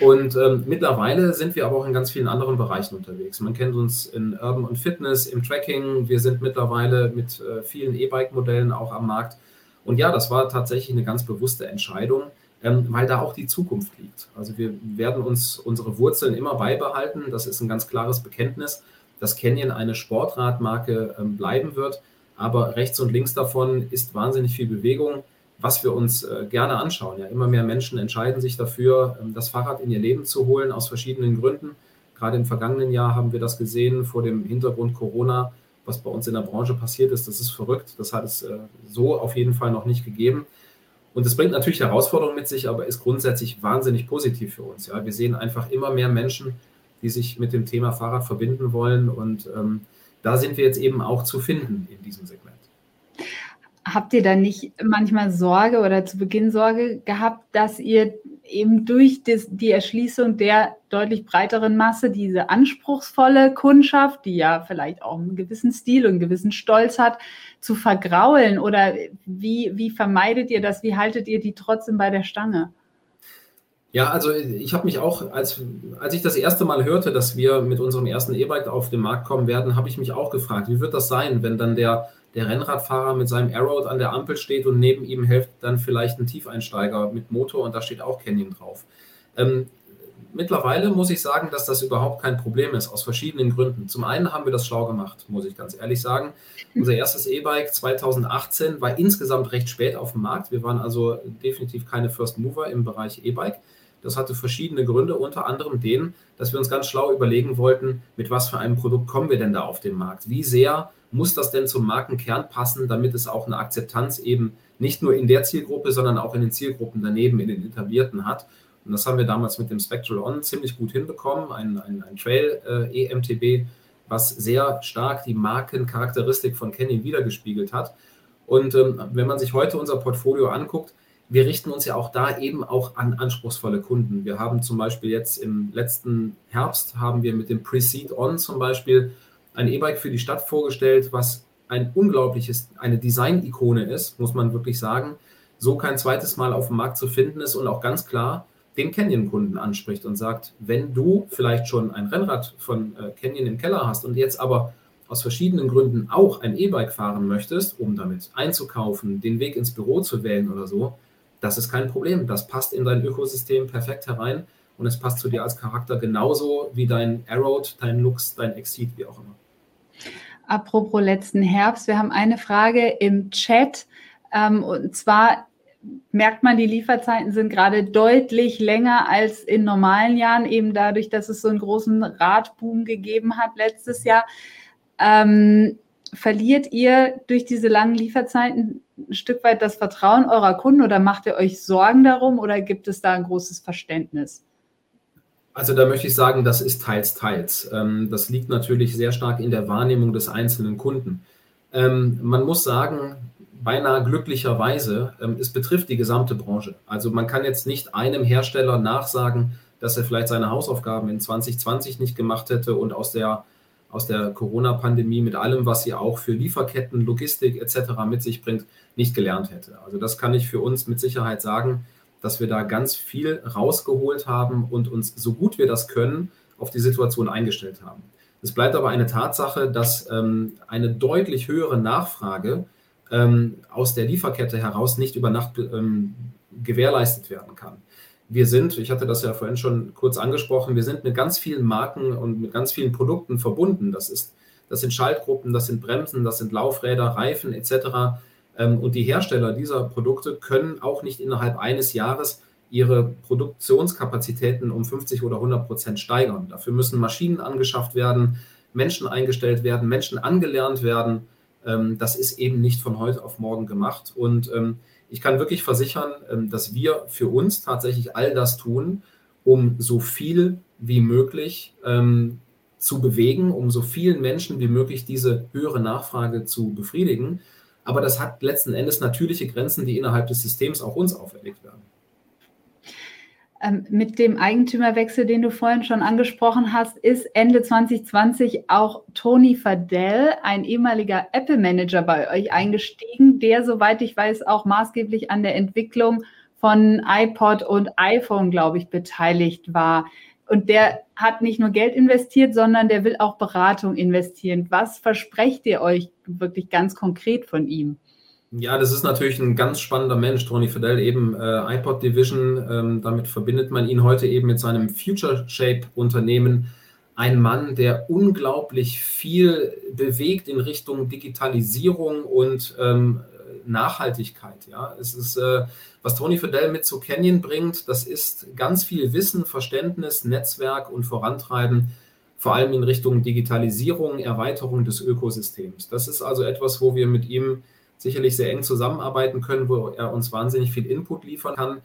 Und ähm, mittlerweile sind wir aber auch in ganz vielen anderen Bereichen unterwegs. Man kennt uns in Urban und Fitness, im Tracking. Wir sind mittlerweile mit äh, vielen E-Bike-Modellen auch am Markt. Und ja, das war tatsächlich eine ganz bewusste Entscheidung, ähm, weil da auch die Zukunft liegt. Also wir werden uns unsere Wurzeln immer beibehalten. Das ist ein ganz klares Bekenntnis dass Canyon eine Sportradmarke ähm, bleiben wird. Aber rechts und links davon ist wahnsinnig viel Bewegung, was wir uns äh, gerne anschauen. Ja, immer mehr Menschen entscheiden sich dafür, ähm, das Fahrrad in ihr Leben zu holen, aus verschiedenen Gründen. Gerade im vergangenen Jahr haben wir das gesehen vor dem Hintergrund Corona, was bei uns in der Branche passiert ist. Das ist verrückt. Das hat es äh, so auf jeden Fall noch nicht gegeben. Und das bringt natürlich Herausforderungen mit sich, aber ist grundsätzlich wahnsinnig positiv für uns. Ja, wir sehen einfach immer mehr Menschen, die sich mit dem Thema Fahrrad verbinden wollen. Und ähm, da sind wir jetzt eben auch zu finden in diesem Segment. Habt ihr da nicht manchmal Sorge oder zu Beginn Sorge gehabt, dass ihr eben durch das, die Erschließung der deutlich breiteren Masse diese anspruchsvolle Kundschaft, die ja vielleicht auch einen gewissen Stil und einen gewissen Stolz hat, zu vergraulen? Oder wie, wie vermeidet ihr das? Wie haltet ihr die trotzdem bei der Stange? Ja, also ich habe mich auch, als, als ich das erste Mal hörte, dass wir mit unserem ersten E-Bike auf den Markt kommen werden, habe ich mich auch gefragt, wie wird das sein, wenn dann der, der Rennradfahrer mit seinem Aeroad an der Ampel steht und neben ihm hilft dann vielleicht ein Tiefeinsteiger mit Motor und da steht auch Canyon drauf. Ähm, mittlerweile muss ich sagen, dass das überhaupt kein Problem ist, aus verschiedenen Gründen. Zum einen haben wir das schlau gemacht, muss ich ganz ehrlich sagen. Unser erstes E-Bike 2018 war insgesamt recht spät auf dem Markt. Wir waren also definitiv keine First Mover im Bereich E-Bike. Das hatte verschiedene Gründe, unter anderem den, dass wir uns ganz schlau überlegen wollten, mit was für einem Produkt kommen wir denn da auf den Markt? Wie sehr muss das denn zum Markenkern passen, damit es auch eine Akzeptanz eben nicht nur in der Zielgruppe, sondern auch in den Zielgruppen daneben, in den etablierten hat? Und das haben wir damals mit dem Spectral On ziemlich gut hinbekommen, ein, ein, ein Trail äh, EMTB, was sehr stark die Markencharakteristik von Canyon wiedergespiegelt hat. Und ähm, wenn man sich heute unser Portfolio anguckt, wir richten uns ja auch da eben auch an anspruchsvolle Kunden. Wir haben zum Beispiel jetzt im letzten Herbst haben wir mit dem Precede On zum Beispiel ein E-Bike für die Stadt vorgestellt, was ein unglaubliches, eine Design-Ikone ist, muss man wirklich sagen, so kein zweites Mal auf dem Markt zu finden ist und auch ganz klar den Canyon-Kunden anspricht und sagt, wenn du vielleicht schon ein Rennrad von äh, Canyon im Keller hast und jetzt aber aus verschiedenen Gründen auch ein E-Bike fahren möchtest, um damit einzukaufen, den Weg ins Büro zu wählen oder so, das ist kein Problem. Das passt in dein Ökosystem perfekt herein und es passt zu dir als Charakter genauso wie dein Arrowed, dein Lux, dein Exceed, wie auch immer. Apropos letzten Herbst, wir haben eine Frage im Chat. Ähm, und zwar merkt man, die Lieferzeiten sind gerade deutlich länger als in normalen Jahren, eben dadurch, dass es so einen großen Radboom gegeben hat letztes Jahr. Ähm, verliert ihr durch diese langen Lieferzeiten ein Stück weit das Vertrauen eurer Kunden oder macht ihr euch Sorgen darum oder gibt es da ein großes Verständnis? Also da möchte ich sagen, das ist teils, teils. Ähm, das liegt natürlich sehr stark in der Wahrnehmung des einzelnen Kunden. Ähm, man muss sagen, beinahe glücklicherweise, ähm, es betrifft die gesamte Branche. Also man kann jetzt nicht einem Hersteller nachsagen, dass er vielleicht seine Hausaufgaben in 2020 nicht gemacht hätte und aus der aus der Corona-Pandemie mit allem, was sie auch für Lieferketten, Logistik etc. mit sich bringt, nicht gelernt hätte. Also das kann ich für uns mit Sicherheit sagen, dass wir da ganz viel rausgeholt haben und uns so gut wir das können auf die Situation eingestellt haben. Es bleibt aber eine Tatsache, dass ähm, eine deutlich höhere Nachfrage ähm, aus der Lieferkette heraus nicht über Nacht ähm, gewährleistet werden kann wir sind, ich hatte das ja vorhin schon kurz angesprochen, wir sind mit ganz vielen Marken und mit ganz vielen Produkten verbunden. Das, ist, das sind Schaltgruppen, das sind Bremsen, das sind Laufräder, Reifen etc. Ähm, und die Hersteller dieser Produkte können auch nicht innerhalb eines Jahres ihre Produktionskapazitäten um 50 oder 100 Prozent steigern. Dafür müssen Maschinen angeschafft werden, Menschen eingestellt werden, Menschen angelernt werden. Ähm, das ist eben nicht von heute auf morgen gemacht. Und ähm, ich kann wirklich versichern, dass wir für uns tatsächlich all das tun, um so viel wie möglich zu bewegen, um so vielen Menschen wie möglich diese höhere Nachfrage zu befriedigen. Aber das hat letzten Endes natürliche Grenzen, die innerhalb des Systems auch uns auferlegt werden. Ähm, mit dem Eigentümerwechsel, den du vorhin schon angesprochen hast, ist Ende 2020 auch Tony Fadell, ein ehemaliger Apple-Manager, bei euch eingestiegen, der, soweit ich weiß, auch maßgeblich an der Entwicklung von iPod und iPhone, glaube ich, beteiligt war. Und der hat nicht nur Geld investiert, sondern der will auch Beratung investieren. Was versprecht ihr euch wirklich ganz konkret von ihm? Ja, das ist natürlich ein ganz spannender Mensch, Tony Fidel, eben äh, iPod Division. Ähm, damit verbindet man ihn heute eben mit seinem Future Shape Unternehmen. Ein Mann, der unglaublich viel bewegt in Richtung Digitalisierung und ähm, Nachhaltigkeit. Ja, es ist, äh, was Tony Fidel mit zu Canyon bringt, das ist ganz viel Wissen, Verständnis, Netzwerk und Vorantreiben, vor allem in Richtung Digitalisierung, Erweiterung des Ökosystems. Das ist also etwas, wo wir mit ihm sicherlich sehr eng zusammenarbeiten können, wo er uns wahnsinnig viel Input liefern kann.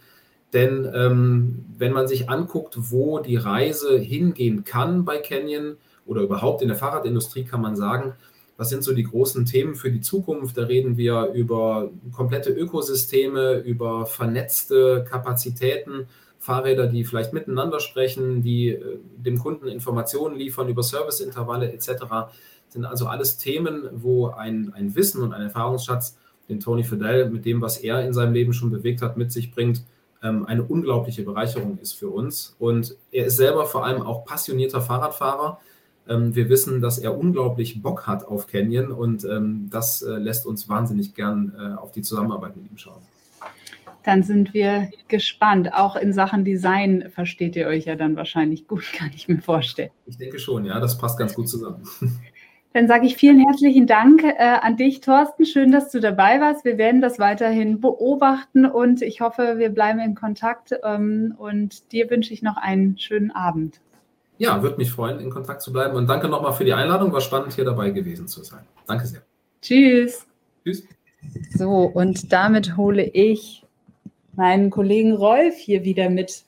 Denn ähm, wenn man sich anguckt, wo die Reise hingehen kann bei Canyon oder überhaupt in der Fahrradindustrie, kann man sagen, was sind so die großen Themen für die Zukunft? Da reden wir über komplette Ökosysteme, über vernetzte Kapazitäten, Fahrräder, die vielleicht miteinander sprechen, die äh, dem Kunden Informationen liefern über Serviceintervalle etc sind also alles Themen, wo ein, ein Wissen und ein Erfahrungsschatz, den Tony Fidel mit dem, was er in seinem Leben schon bewegt hat, mit sich bringt, ähm, eine unglaubliche Bereicherung ist für uns. Und er ist selber vor allem auch passionierter Fahrradfahrer. Ähm, wir wissen, dass er unglaublich Bock hat auf Canyon und ähm, das äh, lässt uns wahnsinnig gern äh, auf die Zusammenarbeit mit ihm schauen. Dann sind wir gespannt. Auch in Sachen Design versteht ihr euch ja dann wahrscheinlich gut, (laughs) kann ich mir vorstellen. Ich denke schon, ja, das passt ganz gut zusammen. (laughs) Dann sage ich vielen herzlichen Dank äh, an dich, Thorsten. Schön, dass du dabei warst. Wir werden das weiterhin beobachten und ich hoffe, wir bleiben in Kontakt. Ähm, und dir wünsche ich noch einen schönen Abend. Ja, würde mich freuen, in Kontakt zu bleiben. Und danke nochmal für die Einladung. War spannend, hier dabei gewesen zu sein. Danke sehr. Tschüss. Tschüss. So, und damit hole ich meinen Kollegen Rolf hier wieder mit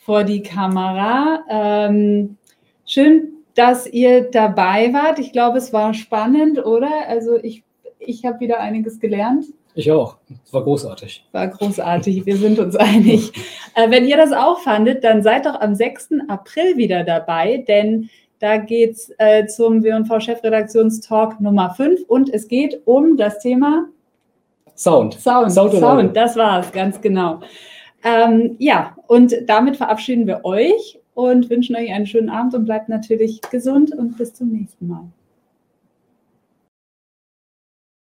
vor die Kamera. Ähm, schön, dass ihr dabei wart. Ich glaube, es war spannend, oder? Also ich, ich habe wieder einiges gelernt. Ich auch. Es war großartig. War großartig, wir sind uns einig. (laughs) Äh, wenn ihr das auch fandet, dann seid doch am 6. April wieder dabei, denn da geht es äh, zum W&V-Chefredaktionstalk Nummer 5 und es geht um das Thema Sound. Sound, Sound, Sound das war es, ganz genau. Ähm, ja, und damit verabschieden wir euch und wünschen euch einen schönen Abend und bleibt natürlich gesund und bis zum nächsten Mal.